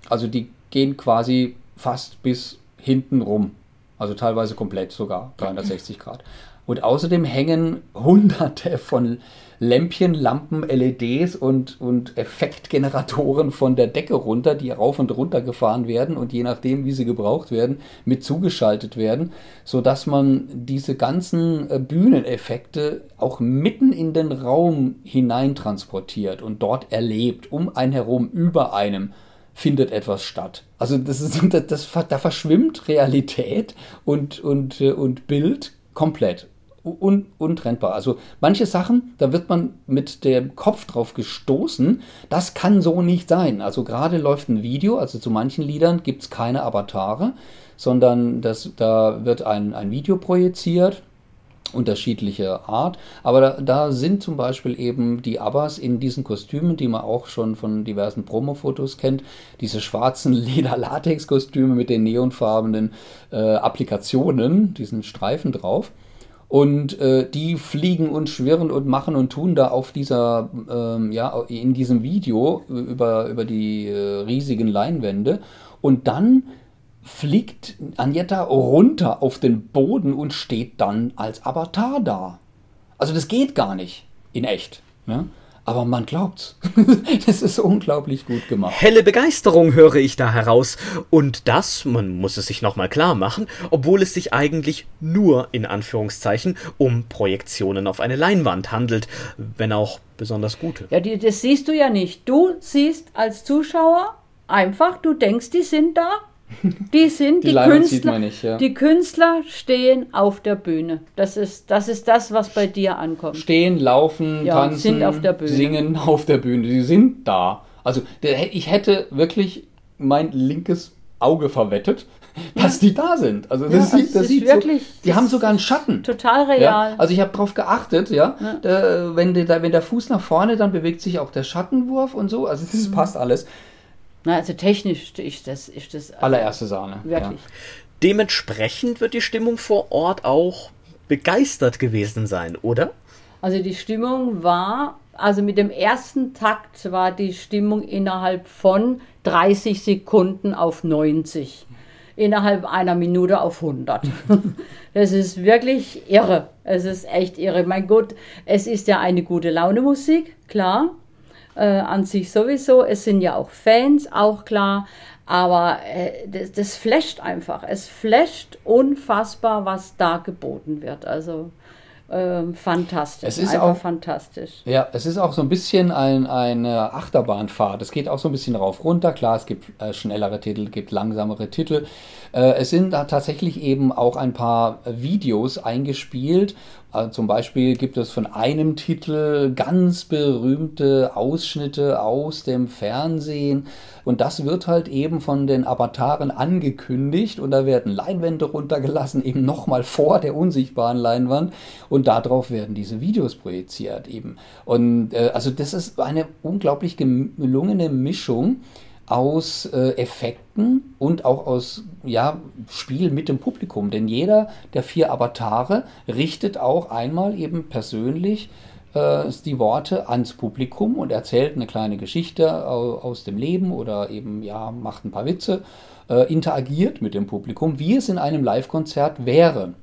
[SPEAKER 2] Also die gehen quasi fast bis hinten rum. Also teilweise komplett sogar 360 Grad. Und außerdem hängen hunderte von Lämpchen, Lampen, LEDs und, und Effektgeneratoren von der Decke runter, die rauf und runter gefahren werden und je nachdem, wie sie gebraucht werden, mit zugeschaltet werden, sodass man diese ganzen äh, Bühneneffekte auch mitten in den Raum hinein transportiert und dort erlebt, um einen herum, über einem findet etwas statt. Also das ist, das, das, da verschwimmt Realität und, und, äh, und Bild komplett un untrennbar. Also manche Sachen, da wird man mit dem Kopf drauf gestoßen, das kann so nicht sein. Also gerade läuft ein Video, also zu manchen Liedern gibt es keine Avatare, sondern das, da wird ein, ein Video projiziert, unterschiedliche Art. Aber da, da, sind zum Beispiel eben die Abbas in diesen Kostümen, die man auch schon von diversen Promo-Fotos kennt, diese schwarzen Leder-Latex-Kostüme mit den neonfarbenen äh, Applikationen, diesen Streifen drauf. Und äh, die fliegen und schwirren und machen und tun da auf dieser, ähm, ja, in diesem Video über, über die äh, riesigen Leinwände. Und dann fliegt Agnetta runter auf den Boden und steht dann als Avatar da. Also das geht gar nicht in echt. Ne? Aber man glaubt's. das ist unglaublich gut gemacht.
[SPEAKER 1] Helle Begeisterung höre ich da heraus. Und das, man muss es sich nochmal klar machen, obwohl es sich eigentlich nur in Anführungszeichen um Projektionen auf eine Leinwand handelt, wenn auch besonders gute.
[SPEAKER 3] Ja, die, das siehst du ja nicht. Du siehst als Zuschauer einfach, du denkst, die sind da die sind die, die Künstler. Nicht, ja. Die Künstler stehen auf der Bühne. Das ist, das ist das, was bei dir ankommt.
[SPEAKER 2] Stehen, laufen, ja, tanzen, auf singen auf der Bühne. Sie sind da. Also ich hätte wirklich mein linkes Auge verwettet, dass ja. die da sind. Also das ja, sieht, das sieht wirklich, so, die haben sogar einen Schatten.
[SPEAKER 3] Total real.
[SPEAKER 2] Ja? Also ich habe darauf geachtet, ja, da, wenn, der, wenn der Fuß nach vorne, dann bewegt sich auch der Schattenwurf und so. Also das mhm. passt alles.
[SPEAKER 3] Na, also technisch ist das, ist das
[SPEAKER 2] äh, allererste Sahne.
[SPEAKER 3] Wirklich. Ja.
[SPEAKER 1] Dementsprechend wird die Stimmung vor Ort auch begeistert gewesen sein, oder?
[SPEAKER 3] Also die Stimmung war, also mit dem ersten Takt war die Stimmung innerhalb von 30 Sekunden auf 90. innerhalb einer Minute auf 100. das ist wirklich irre. Es ist echt irre. Mein Gott, es ist ja eine gute Laune Musik, klar. Äh, an sich sowieso. Es sind ja auch Fans, auch klar. Aber äh, das, das flasht einfach. Es flasht unfassbar, was da geboten wird. Also ähm, fantastisch.
[SPEAKER 2] Es ist Einfach auch fantastisch. Ja, es ist auch so ein bisschen ein, eine Achterbahnfahrt. Es geht auch so ein bisschen rauf runter. Klar, es gibt äh, schnellere Titel, gibt langsamere Titel. Äh, es sind da tatsächlich eben auch ein paar Videos eingespielt zum Beispiel gibt es von einem Titel ganz berühmte Ausschnitte aus dem Fernsehen. Und das wird halt eben von den Avataren angekündigt. Und da werden Leinwände runtergelassen, eben nochmal vor der unsichtbaren Leinwand. Und darauf werden diese Videos projiziert eben. Und äh, also das ist eine unglaublich gelungene Mischung aus äh, Effekten und auch aus ja, Spiel mit dem Publikum. Denn jeder der vier Avatare richtet auch einmal eben persönlich äh, die Worte ans Publikum und erzählt eine kleine Geschichte aus dem Leben oder eben ja, macht ein paar Witze, äh, interagiert mit dem Publikum, wie es in einem Live-Konzert wäre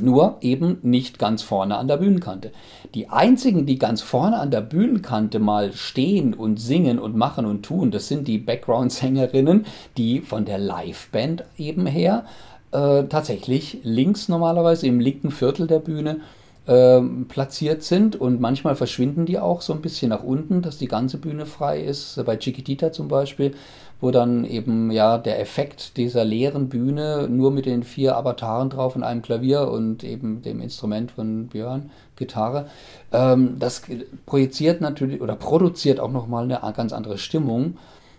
[SPEAKER 2] nur eben nicht ganz vorne an der Bühnenkante. Die einzigen, die ganz vorne an der Bühnenkante mal stehen und singen und machen und tun, das sind die Background-Sängerinnen, die von der Liveband eben her äh, tatsächlich links normalerweise im linken Viertel der Bühne äh, platziert sind und manchmal verschwinden die auch so ein bisschen nach unten, dass die ganze Bühne frei ist. Bei Chiquitita zum Beispiel wo dann eben ja der Effekt dieser leeren Bühne nur mit den vier Avataren drauf und einem Klavier und eben dem Instrument von Björn, Gitarre, ähm, das projiziert natürlich oder produziert auch nochmal eine ganz andere Stimmung.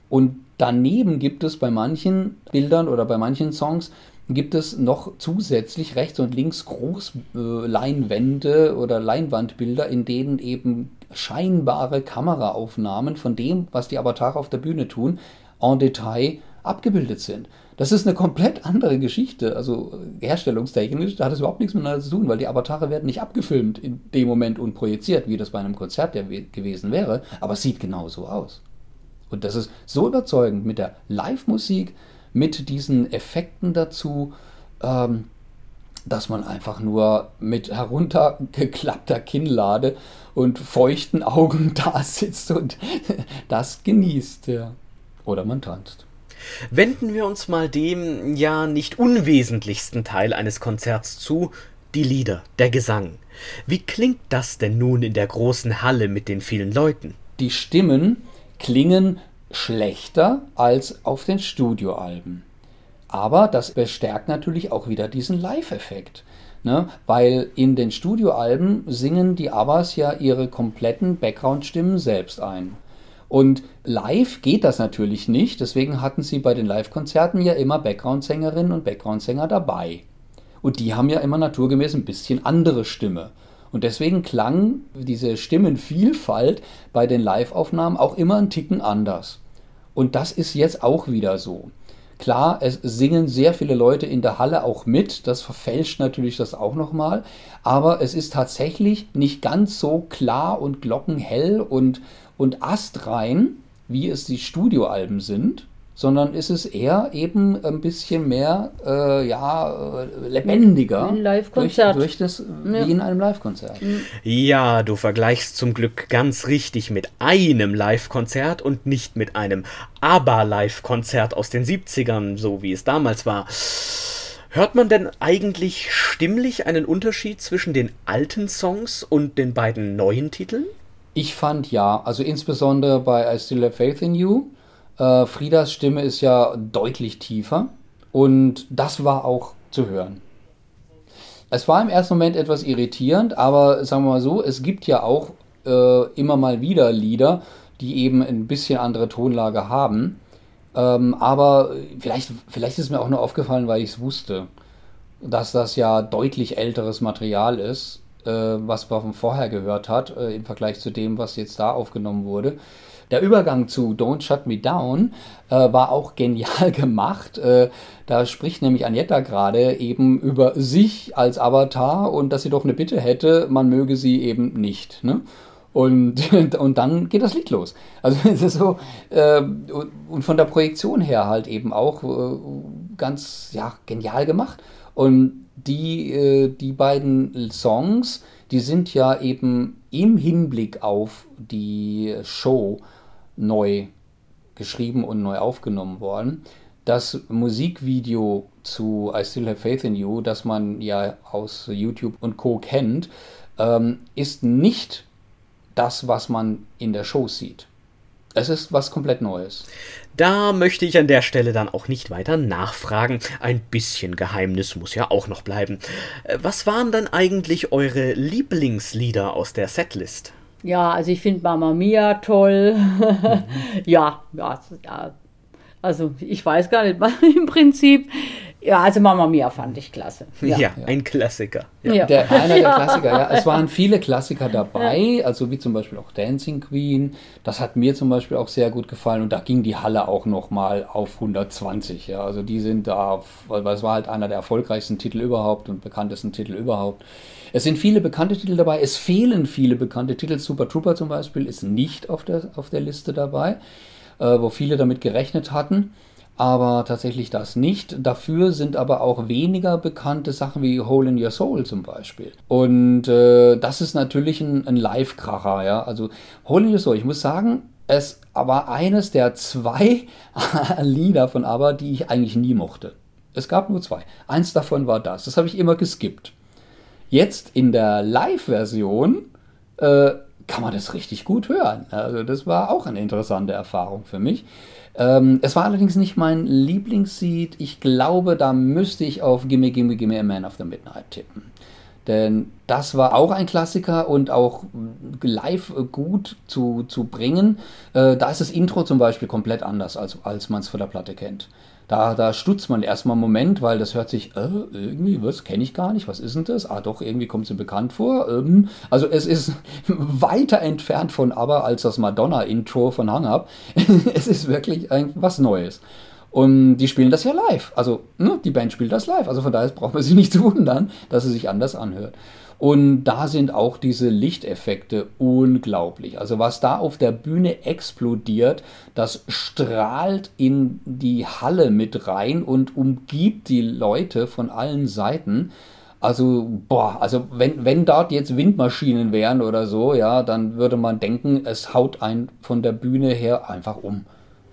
[SPEAKER 2] Und daneben gibt es bei manchen Bildern oder bei manchen Songs gibt es noch zusätzlich rechts und links Großleinwände oder Leinwandbilder, in denen eben scheinbare Kameraaufnahmen von dem, was die Avatare auf der Bühne tun, en Detail abgebildet sind. Das ist eine komplett andere Geschichte, also herstellungstechnisch, da hat es überhaupt nichts miteinander zu tun, weil die Avatare werden nicht abgefilmt in dem Moment und projiziert, wie das bei einem Konzert ja gewesen wäre, aber es sieht genauso aus. Und das ist so überzeugend mit der Live-Musik, mit diesen Effekten dazu, ähm, dass man einfach nur mit heruntergeklappter Kinnlade und feuchten Augen da sitzt und das genießt. Ja. Oder man tanzt.
[SPEAKER 1] Wenden wir uns mal dem ja nicht unwesentlichsten Teil eines Konzerts zu, die Lieder, der Gesang. Wie klingt das denn nun in der großen Halle mit den vielen Leuten?
[SPEAKER 2] Die Stimmen klingen schlechter als auf den Studioalben. Aber das bestärkt natürlich auch wieder diesen Live-Effekt. Ne? Weil in den Studioalben singen die Abbas ja ihre kompletten Background-Stimmen selbst ein. Und live geht das natürlich nicht, deswegen hatten sie bei den Live-Konzerten ja immer Background-Sängerinnen und Background-Sänger dabei. Und die haben ja immer naturgemäß ein bisschen andere Stimme. Und deswegen klang diese Stimmenvielfalt bei den Live-Aufnahmen auch immer ein Ticken anders. Und das ist jetzt auch wieder so. Klar, es singen sehr viele Leute in der Halle auch mit, das verfälscht natürlich das auch nochmal, aber es ist tatsächlich nicht ganz so klar und glockenhell und, und astrein, wie es die Studioalben sind, sondern ist es eher eben ein bisschen mehr äh, ja, äh, lebendiger
[SPEAKER 3] ein Live-Konzert.
[SPEAKER 2] Durch, durch das, ja. wie in einem Live-Konzert.
[SPEAKER 1] Ja, du vergleichst zum Glück ganz richtig mit einem Live-Konzert und nicht mit einem Aber-Live-Konzert aus den 70ern, so wie es damals war. Hört man denn eigentlich stimmlich einen Unterschied zwischen den alten Songs und den beiden neuen Titeln?
[SPEAKER 2] Ich fand ja, also insbesondere bei I Still Have Faith in You. Äh, Friedas Stimme ist ja deutlich tiefer und das war auch zu hören. Es war im ersten Moment etwas irritierend, aber sagen wir mal so, es gibt ja auch äh, immer mal wieder Lieder, die eben ein bisschen andere Tonlage haben. Ähm, aber vielleicht, vielleicht ist mir auch nur aufgefallen, weil ich es wusste, dass das ja deutlich älteres Material ist äh, was man vorher gehört hat, äh, im Vergleich zu dem, was jetzt da aufgenommen wurde. Der Übergang zu Don't Shut Me Down äh, war auch genial gemacht. Äh, da spricht nämlich Agnetta gerade eben über sich als Avatar und dass sie doch eine Bitte hätte, man möge sie eben nicht. Ne? Und, und dann geht das Lied los. Also es ist so, äh, und von der Projektion her halt eben auch, äh, ganz ja, genial gemacht. Und die, äh, die beiden Songs, die sind ja eben im Hinblick auf die Show neu geschrieben und neu aufgenommen worden. Das Musikvideo zu I Still Have Faith in You, das man ja aus YouTube und Co kennt, ähm, ist nicht das, was man in der Show sieht. Es ist was komplett Neues.
[SPEAKER 1] Da möchte ich an der Stelle dann auch nicht weiter nachfragen. Ein bisschen Geheimnis muss ja auch noch bleiben. Äh, was waren denn eigentlich eure Lieblingslieder aus der Setlist?
[SPEAKER 3] Ja, also ich finde Mama Mia toll. Mhm. ja, ja, also ich weiß gar nicht, im Prinzip ja, also Mama Mia fand ich klasse.
[SPEAKER 1] Ja, ja ein Klassiker.
[SPEAKER 2] Ja. Der, einer der Klassiker, ja. Es waren viele Klassiker dabei, also wie zum Beispiel auch Dancing Queen. Das hat mir zum Beispiel auch sehr gut gefallen und da ging die Halle auch nochmal auf 120. Ja. Also die sind da, weil es war halt einer der erfolgreichsten Titel überhaupt und bekanntesten Titel überhaupt. Es sind viele bekannte Titel dabei, es fehlen viele bekannte Titel. Super Trooper zum Beispiel ist nicht auf der, auf der Liste dabei, äh, wo viele damit gerechnet hatten aber tatsächlich das nicht. Dafür sind aber auch weniger bekannte Sachen wie Hole in Your Soul zum Beispiel. Und äh, das ist natürlich ein, ein Live-Kracher, ja. Also Hole in Your Soul, ich muss sagen, es war eines der zwei Lieder von ABBA, die ich eigentlich nie mochte. Es gab nur zwei. Eins davon war das. Das habe ich immer geskippt. Jetzt in der Live-Version äh, kann man das richtig gut hören. Also das war auch eine interessante Erfahrung für mich. Ähm, es war allerdings nicht mein Lieblingsseed. Ich glaube, da müsste ich auf Gimme, Gimme, Gimme a Man of the Midnight tippen. Denn das war auch ein Klassiker und auch live gut zu, zu bringen. Äh, da ist das Intro zum Beispiel komplett anders, als, als man es von der Platte kennt. Da, da stutzt man erstmal einen Moment, weil das hört sich, äh, irgendwie, was kenne ich gar nicht, was ist denn das? Ah, doch, irgendwie kommt mir bekannt vor. Ähm, also es ist weiter entfernt von aber als das Madonna-Intro von Hang Up. es ist wirklich ein, was Neues. Und die spielen das ja live. Also, ne, die Band spielt das live. Also von daher braucht man sich nicht zu wundern, dass es sich anders anhört. Und da sind auch diese Lichteffekte unglaublich. Also was da auf der Bühne explodiert, das strahlt in die Halle mit rein und umgibt die Leute von allen Seiten. Also, boah, also wenn, wenn dort jetzt Windmaschinen wären oder so, ja, dann würde man denken, es haut einen von der Bühne her einfach um.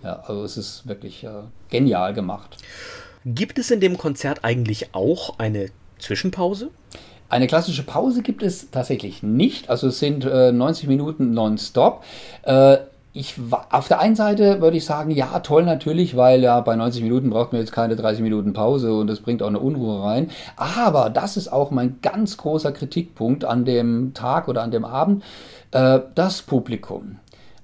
[SPEAKER 2] Ja, also es ist wirklich äh, genial gemacht.
[SPEAKER 1] Gibt es in dem Konzert eigentlich auch eine Zwischenpause?
[SPEAKER 2] Eine klassische Pause gibt es tatsächlich nicht. Also es sind äh, 90 Minuten nonstop. Äh, ich, auf der einen Seite würde ich sagen, ja, toll natürlich, weil ja bei 90 Minuten braucht man jetzt keine 30 Minuten Pause und das bringt auch eine Unruhe rein. Aber das ist auch mein ganz großer Kritikpunkt an dem Tag oder an dem Abend, äh, das Publikum.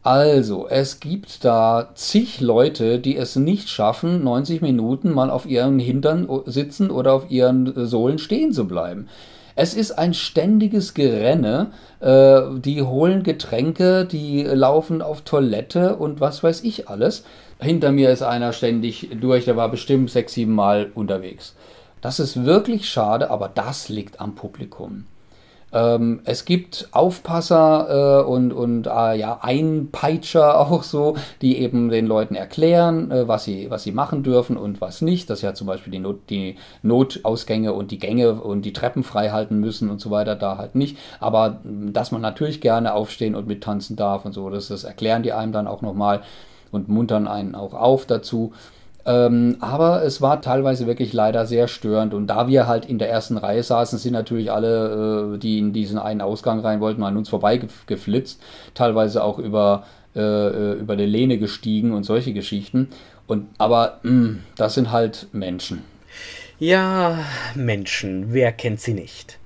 [SPEAKER 2] Also, es gibt da zig Leute, die es nicht schaffen, 90 Minuten mal auf ihren Hintern sitzen oder auf ihren Sohlen stehen zu bleiben. Es ist ein ständiges Gerenne. Äh, die holen Getränke, die laufen auf Toilette und was weiß ich alles. Hinter mir ist einer ständig durch, der war bestimmt sechs, sieben Mal unterwegs. Das ist wirklich schade, aber das liegt am Publikum. Ähm, es gibt Aufpasser äh, und, und äh, ja, Einpeitscher auch so, die eben den Leuten erklären, äh, was, sie, was sie machen dürfen und was nicht. Dass ja zum Beispiel die, Not, die Notausgänge und die Gänge und die Treppen frei halten müssen und so weiter, da halt nicht. Aber dass man natürlich gerne aufstehen und mittanzen darf und so, das, das erklären die einem dann auch nochmal und muntern einen auch auf dazu. Ähm, aber es war teilweise wirklich leider sehr störend. Und da wir halt in der ersten Reihe saßen, sind natürlich alle, äh, die in diesen einen Ausgang rein wollten, an uns vorbeigeflitzt. Teilweise auch über, äh, äh, über die Lehne gestiegen und solche Geschichten. Und, aber mh, hm, das sind halt Menschen.
[SPEAKER 1] Ja, Menschen, wer kennt sie nicht?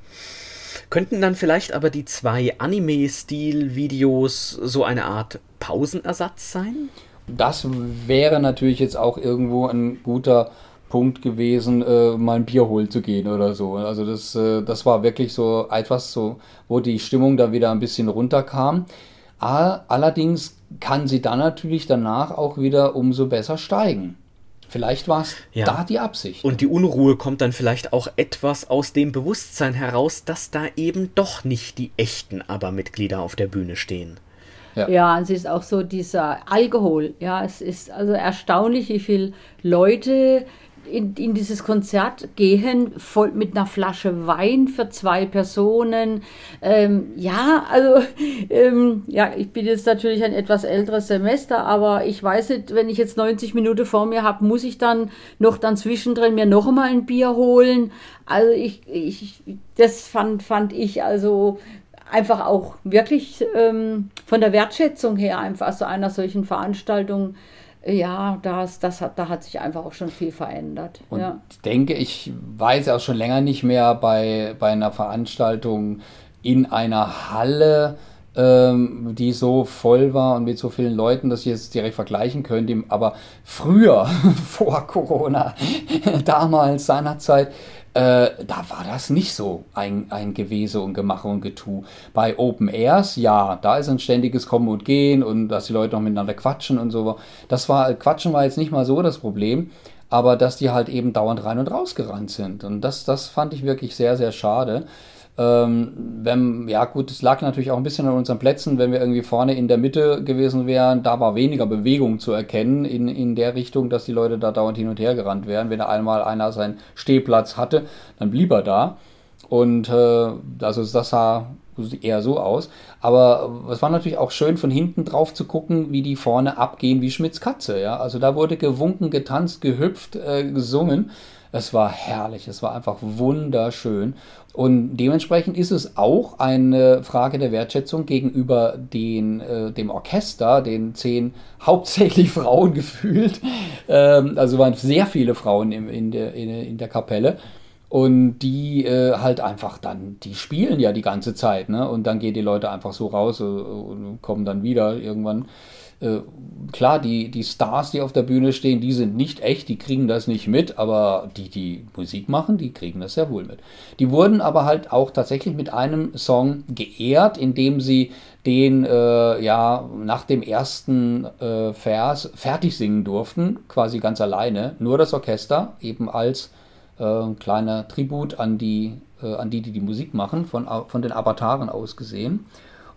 [SPEAKER 1] Könnten dann vielleicht aber die zwei Anime-Stil-Videos so eine Art Pausenersatz sein?
[SPEAKER 2] Das wäre natürlich jetzt auch irgendwo ein guter Punkt gewesen, äh, mal ein Bier holen zu gehen oder so. Also das, äh, das war wirklich so etwas, so, wo die Stimmung da wieder ein bisschen runterkam. Allerdings kann sie dann natürlich danach auch wieder umso besser steigen. Vielleicht war es ja. da die Absicht.
[SPEAKER 1] Und die Unruhe kommt dann vielleicht auch etwas aus dem Bewusstsein heraus, dass da eben doch nicht die echten Aber-Mitglieder auf der Bühne stehen.
[SPEAKER 3] Ja. ja, es ist auch so dieser Alkohol. Ja, es ist also erstaunlich, wie viele Leute in, in dieses Konzert gehen, voll mit einer Flasche Wein für zwei Personen. Ähm, ja, also ähm, ja, ich bin jetzt natürlich ein etwas älteres Semester, aber ich weiß nicht, wenn ich jetzt 90 Minuten vor mir habe, muss ich dann noch dann zwischendrin mir noch mal ein Bier holen. Also ich, ich das fand, fand ich also einfach auch wirklich ähm, von der Wertschätzung her einfach so einer solchen Veranstaltung ja, das, das hat, da hat sich einfach auch schon viel verändert.
[SPEAKER 2] Und
[SPEAKER 3] ja.
[SPEAKER 2] ich denke, ich weiß auch schon länger nicht mehr bei, bei einer Veranstaltung in einer Halle, ähm, die so voll war und mit so vielen Leuten, dass ich jetzt direkt vergleichen könnte. Aber früher, vor Corona, damals, seinerzeit, äh, da war das nicht so ein, ein Gewese und Gemache und Getu. Bei Open Airs, ja, da ist ein ständiges Kommen und Gehen und dass die Leute noch miteinander quatschen und so. Das war, Quatschen war jetzt nicht mal so das Problem, aber dass die halt eben dauernd rein und raus gerannt sind. Und das, das fand ich wirklich sehr, sehr schade. Ähm, wenn, ja gut, es lag natürlich auch ein bisschen an unseren Plätzen, wenn wir irgendwie vorne in der Mitte gewesen wären, da war weniger Bewegung zu erkennen in, in der Richtung, dass die Leute da dauernd hin und her gerannt wären. Wenn einmal einer seinen Stehplatz hatte, dann blieb er da. Und äh, also das sah eher so aus. Aber es war natürlich auch schön von hinten drauf zu gucken, wie die vorne abgehen wie Schmitz Katze. Ja? Also da wurde gewunken, getanzt, gehüpft, äh, gesungen. Es war herrlich, es war einfach wunderschön. Und dementsprechend ist es auch eine Frage der Wertschätzung gegenüber den, äh, dem Orchester, den zehn hauptsächlich Frauen gefühlt. Ähm, also waren sehr viele Frauen im, in, der, in, in der Kapelle. Und die äh, halt einfach dann, die spielen ja die ganze Zeit, ne? Und dann gehen die Leute einfach so raus äh, und kommen dann wieder irgendwann. Äh, klar, die, die Stars, die auf der Bühne stehen, die sind nicht echt, die kriegen das nicht mit, aber die, die Musik machen, die kriegen das sehr wohl mit. Die wurden aber halt auch tatsächlich mit einem Song geehrt, indem sie den äh, ja nach dem ersten äh, Vers fertig singen durften, quasi ganz alleine, nur das Orchester, eben als äh, kleiner Tribut an die, äh, an die, die die Musik machen, von, von den Avataren aus gesehen.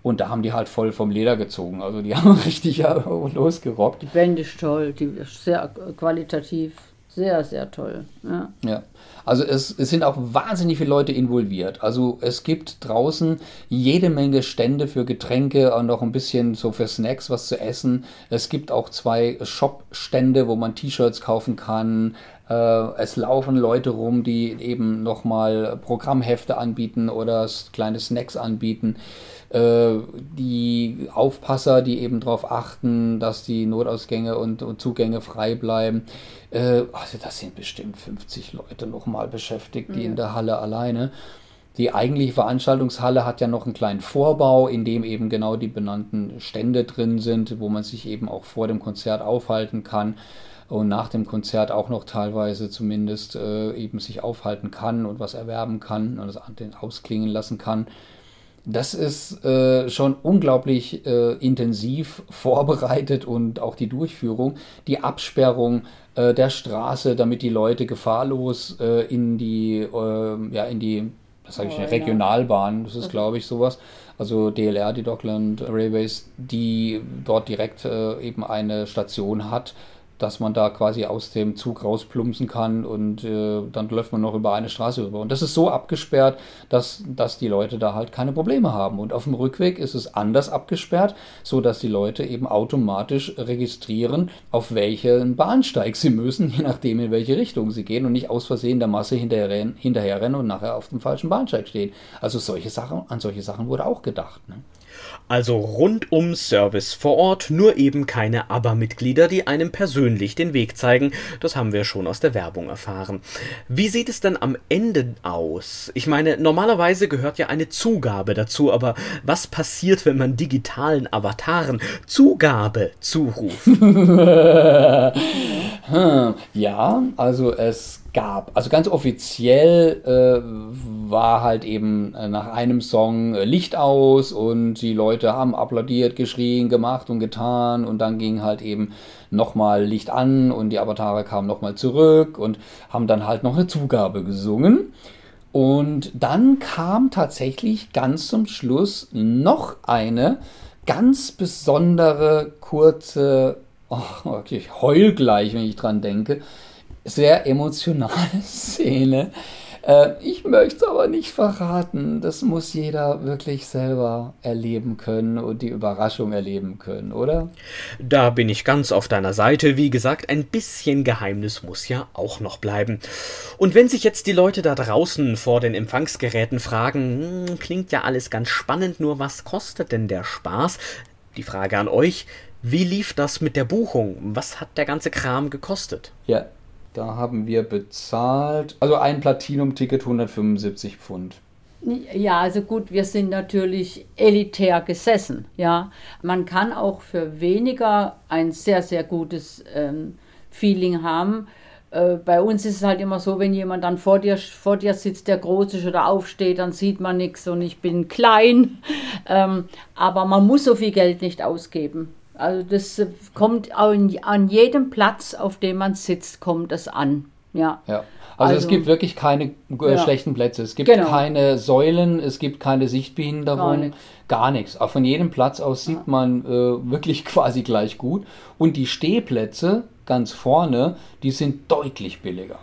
[SPEAKER 2] Und da haben die halt voll vom Leder gezogen. Also die haben richtig ja, losgerockt.
[SPEAKER 3] Die Band ist toll, die ist sehr qualitativ sehr, sehr toll. Ja.
[SPEAKER 2] ja. Also es, es sind auch wahnsinnig viele Leute involviert. Also es gibt draußen jede Menge Stände für Getränke und noch ein bisschen so für Snacks was zu essen. Es gibt auch zwei Shop-Stände, wo man T-Shirts kaufen kann. Äh, es laufen Leute rum, die eben nochmal Programmhefte anbieten oder kleine Snacks anbieten. Äh, die Aufpasser, die eben darauf achten, dass die Notausgänge und, und Zugänge frei bleiben. Äh, also das sind bestimmt 50 Leute nochmal beschäftigt, die ja. in der Halle alleine. Die eigentliche Veranstaltungshalle hat ja noch einen kleinen Vorbau, in dem eben genau die benannten Stände drin sind, wo man sich eben auch vor dem Konzert aufhalten kann und nach dem Konzert auch noch teilweise zumindest äh, eben sich aufhalten kann und was erwerben kann und das ausklingen lassen kann. Das ist äh, schon unglaublich äh, intensiv vorbereitet und auch die Durchführung, die Absperrung äh, der Straße, damit die Leute gefahrlos äh, in die, ähm, ja, in die, was sage ich, oh, Regionalbahn, das ist glaube ich sowas, also DLR, die Dockland Railways, die dort direkt äh, eben eine Station hat, dass man da quasi aus dem Zug rausplumpsen kann und äh, dann läuft man noch über eine Straße rüber. Und das ist so abgesperrt, dass, dass die Leute da halt keine Probleme haben. Und auf dem Rückweg ist es anders abgesperrt, so dass die Leute eben automatisch registrieren, auf welchen Bahnsteig sie müssen, je nachdem in welche Richtung sie gehen und nicht aus Versehen der Masse hinterherrennen, hinterherrennen und nachher auf dem falschen Bahnsteig stehen. Also solche Sachen, an solche Sachen wurde auch gedacht. Ne?
[SPEAKER 1] Also rundum Service vor Ort, nur eben keine ABBA-Mitglieder, die einem persönlich den Weg zeigen. Das haben wir schon aus der Werbung erfahren. Wie sieht es denn am Ende aus? Ich meine, normalerweise gehört ja eine Zugabe dazu, aber was passiert, wenn man digitalen Avataren Zugabe zuruft?
[SPEAKER 2] Hm, ja, also es gab. Also ganz offiziell äh, war halt eben äh, nach einem Song äh, Licht aus und die Leute haben applaudiert, geschrien, gemacht und getan und dann ging halt eben nochmal Licht an und die Avatare kamen nochmal zurück und haben dann halt noch eine Zugabe gesungen. Und dann kam tatsächlich ganz zum Schluss noch eine ganz besondere kurze, oh, ich heul gleich, wenn ich dran denke, sehr emotionale Szene. Äh, ich möchte es aber nicht verraten. Das muss jeder wirklich selber erleben können und die Überraschung erleben können, oder?
[SPEAKER 1] Da bin ich ganz auf deiner Seite. Wie gesagt, ein bisschen Geheimnis muss ja auch noch bleiben. Und wenn sich jetzt die Leute da draußen vor den Empfangsgeräten fragen, hm, klingt ja alles ganz spannend, nur was kostet denn der Spaß? Die Frage an euch, wie lief das mit der Buchung? Was hat der ganze Kram gekostet?
[SPEAKER 2] Ja, da haben wir bezahlt, also ein Platinum-Ticket 175 Pfund.
[SPEAKER 3] Ja, also gut, wir sind natürlich elitär gesessen. Ja, man kann auch für weniger ein sehr, sehr gutes ähm, Feeling haben. Äh, bei uns ist es halt immer so, wenn jemand dann vor dir, vor dir sitzt, der groß ist oder aufsteht, dann sieht man nichts und ich bin klein. Ähm, aber man muss so viel Geld nicht ausgeben. Also das äh, kommt an jedem Platz, auf dem man sitzt, kommt es an. Ja.
[SPEAKER 2] ja. Also, also, es gibt wirklich keine äh, ja. schlechten Plätze. Es gibt genau. keine Säulen, es gibt keine Sichtbehinderung, gar, gar nichts. Auch von jedem Platz aus sieht ja. man äh, wirklich quasi gleich gut. Und die Stehplätze ganz vorne, die sind deutlich billiger.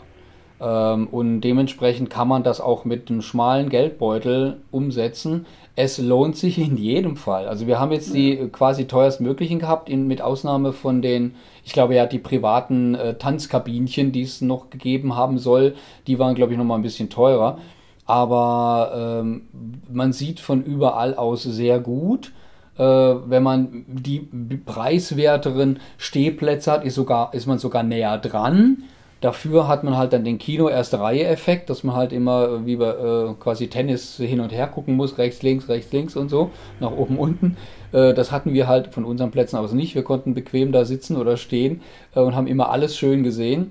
[SPEAKER 2] Ähm, und dementsprechend kann man das auch mit einem schmalen Geldbeutel umsetzen es lohnt sich in jedem Fall. Also wir haben jetzt die quasi teuerstmöglichen gehabt, in, mit Ausnahme von den, ich glaube ja, die privaten äh, Tanzkabinchen, die es noch gegeben haben soll, die waren, glaube ich, noch mal ein bisschen teurer. Aber ähm, man sieht von überall aus sehr gut. Äh, wenn man die preiswerteren Stehplätze hat, ist, sogar, ist man sogar näher dran. Dafür hat man halt dann den Kino-Erste-Reihe-Effekt, dass man halt immer wie bei äh, quasi Tennis hin und her gucken muss, rechts, links, rechts, links und so, nach oben, unten. Äh, das hatten wir halt von unseren Plätzen aus nicht. Wir konnten bequem da sitzen oder stehen äh, und haben immer alles schön gesehen.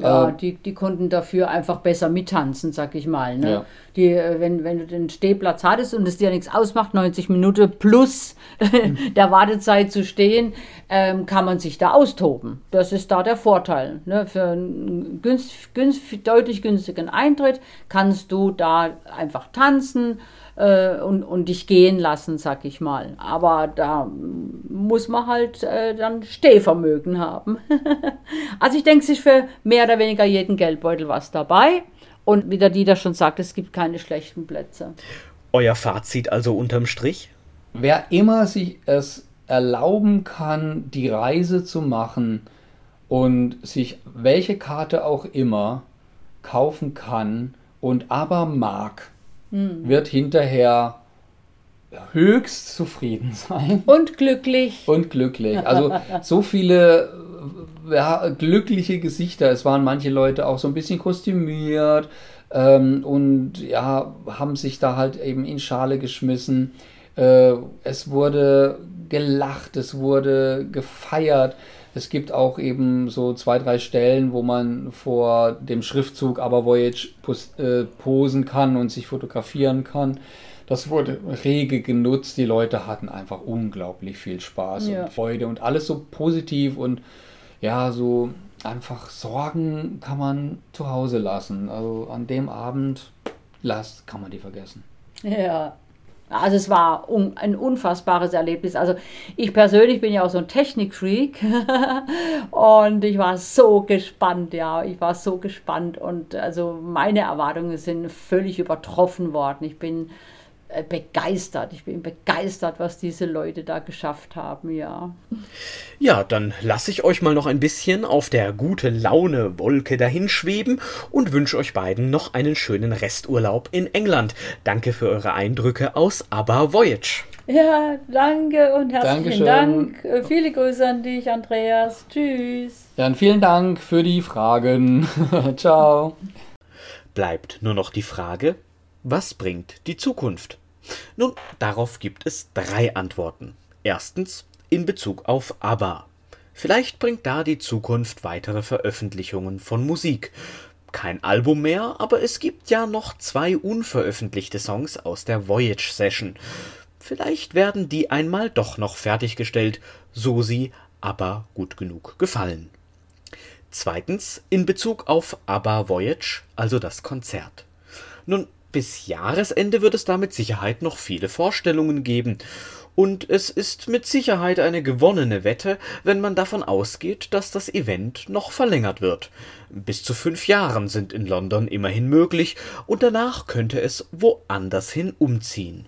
[SPEAKER 3] Ja, äh, die, die konnten dafür einfach besser mittanzen, sag ich mal. Ne? Ja. Die, äh, wenn, wenn du den Stehplatz hattest und es dir nichts ausmacht, 90 Minuten plus der Wartezeit zu stehen, ähm, kann man sich da austoben. Das ist da der Vorteil. Ne? Für einen günst, günst, deutlich günstigen Eintritt kannst du da einfach tanzen äh, und, und dich gehen lassen, sag ich mal. Aber da muss man halt äh, dann Stehvermögen haben. also ich denke, es ist für mehr oder weniger jeden Geldbeutel was dabei. Und wie der Dieter schon sagt, es gibt keine schlechten Plätze.
[SPEAKER 1] Euer Fazit also unterm Strich?
[SPEAKER 2] Wer immer sich es erlauben kann, die Reise zu machen und sich welche Karte auch immer kaufen kann und aber mag, hm. wird hinterher höchst zufrieden sein.
[SPEAKER 3] Und glücklich.
[SPEAKER 2] Und glücklich. Also so viele ja, glückliche Gesichter. Es waren manche Leute auch so ein bisschen kostümiert ähm, und ja, haben sich da halt eben in Schale geschmissen. Äh, es wurde gelacht, es wurde gefeiert. Es gibt auch eben so zwei, drei Stellen, wo man vor dem Schriftzug Aber Voyage äh, posen kann und sich fotografieren kann. Das wurde rege genutzt. Die Leute hatten einfach unglaublich viel Spaß ja. und Freude und alles so positiv und ja, so einfach Sorgen kann man zu Hause lassen. Also an dem Abend, lasst, kann man die vergessen.
[SPEAKER 3] Ja, also es war un ein unfassbares Erlebnis. Also ich persönlich bin ja auch so ein Technikfreak und ich war so gespannt, ja, ich war so gespannt und also meine Erwartungen sind völlig übertroffen worden. Ich bin begeistert. Ich bin begeistert, was diese Leute da geschafft haben, ja.
[SPEAKER 1] Ja, dann lasse ich euch mal noch ein bisschen auf der gute Laune Wolke dahinschweben und wünsche euch beiden noch einen schönen Resturlaub in England. Danke für eure Eindrücke aus Aber Voyage.
[SPEAKER 3] Ja, danke und herzlichen Dankeschön. Dank. Äh, viele Grüße an dich, Andreas. Tschüss.
[SPEAKER 2] Dann vielen Dank für die Fragen. Ciao.
[SPEAKER 1] Bleibt nur noch die Frage, was bringt die Zukunft? Nun, darauf gibt es drei Antworten. Erstens in Bezug auf ABBA. Vielleicht bringt da die Zukunft weitere Veröffentlichungen von Musik. Kein Album mehr, aber es gibt ja noch zwei unveröffentlichte Songs aus der Voyage Session. Vielleicht werden die einmal doch noch fertiggestellt, so sie ABBA gut genug gefallen. Zweitens in Bezug auf ABBA Voyage, also das Konzert. Nun, Bis Jahresende wird es da mit Sicherheit noch viele Vorstellungen geben. Und es ist mit Sicherheit eine gewonnene Wette, wenn man davon ausgeht, dass das Event noch verlängert wird. Bis zu fünf Jahren sind in London immerhin möglich, und danach könnte es woanders hin umziehen.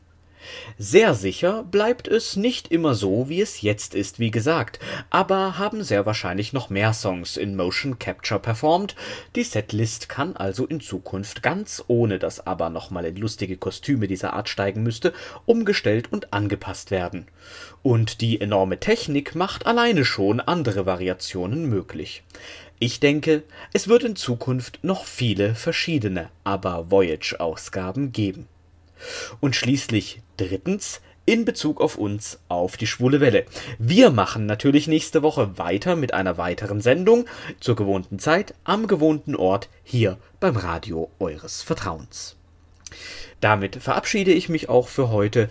[SPEAKER 1] Sehr sicher bleibt es nicht immer so, wie es jetzt ist, wie gesagt, aber haben sehr wahrscheinlich noch mehr Songs in Motion Capture performt. Die Setlist kann also in Zukunft ganz ohne dass ABBA nochmal in lustige Kostüme dieser Art steigen müsste, umgestellt und angepasst werden. Und die enorme Technik macht alleine schon andere Variationen möglich. Ich denke, es wird in Zukunft noch viele verschiedene ABBA Voyage Ausgaben geben. Und schließlich drittens in Bezug auf uns auf die schwule Welle. Wir machen natürlich nächste Woche weiter mit einer weiteren Sendung zur gewohnten Zeit am gewohnten Ort hier beim Radio eures Vertrauens. Damit verabschiede ich mich auch für heute.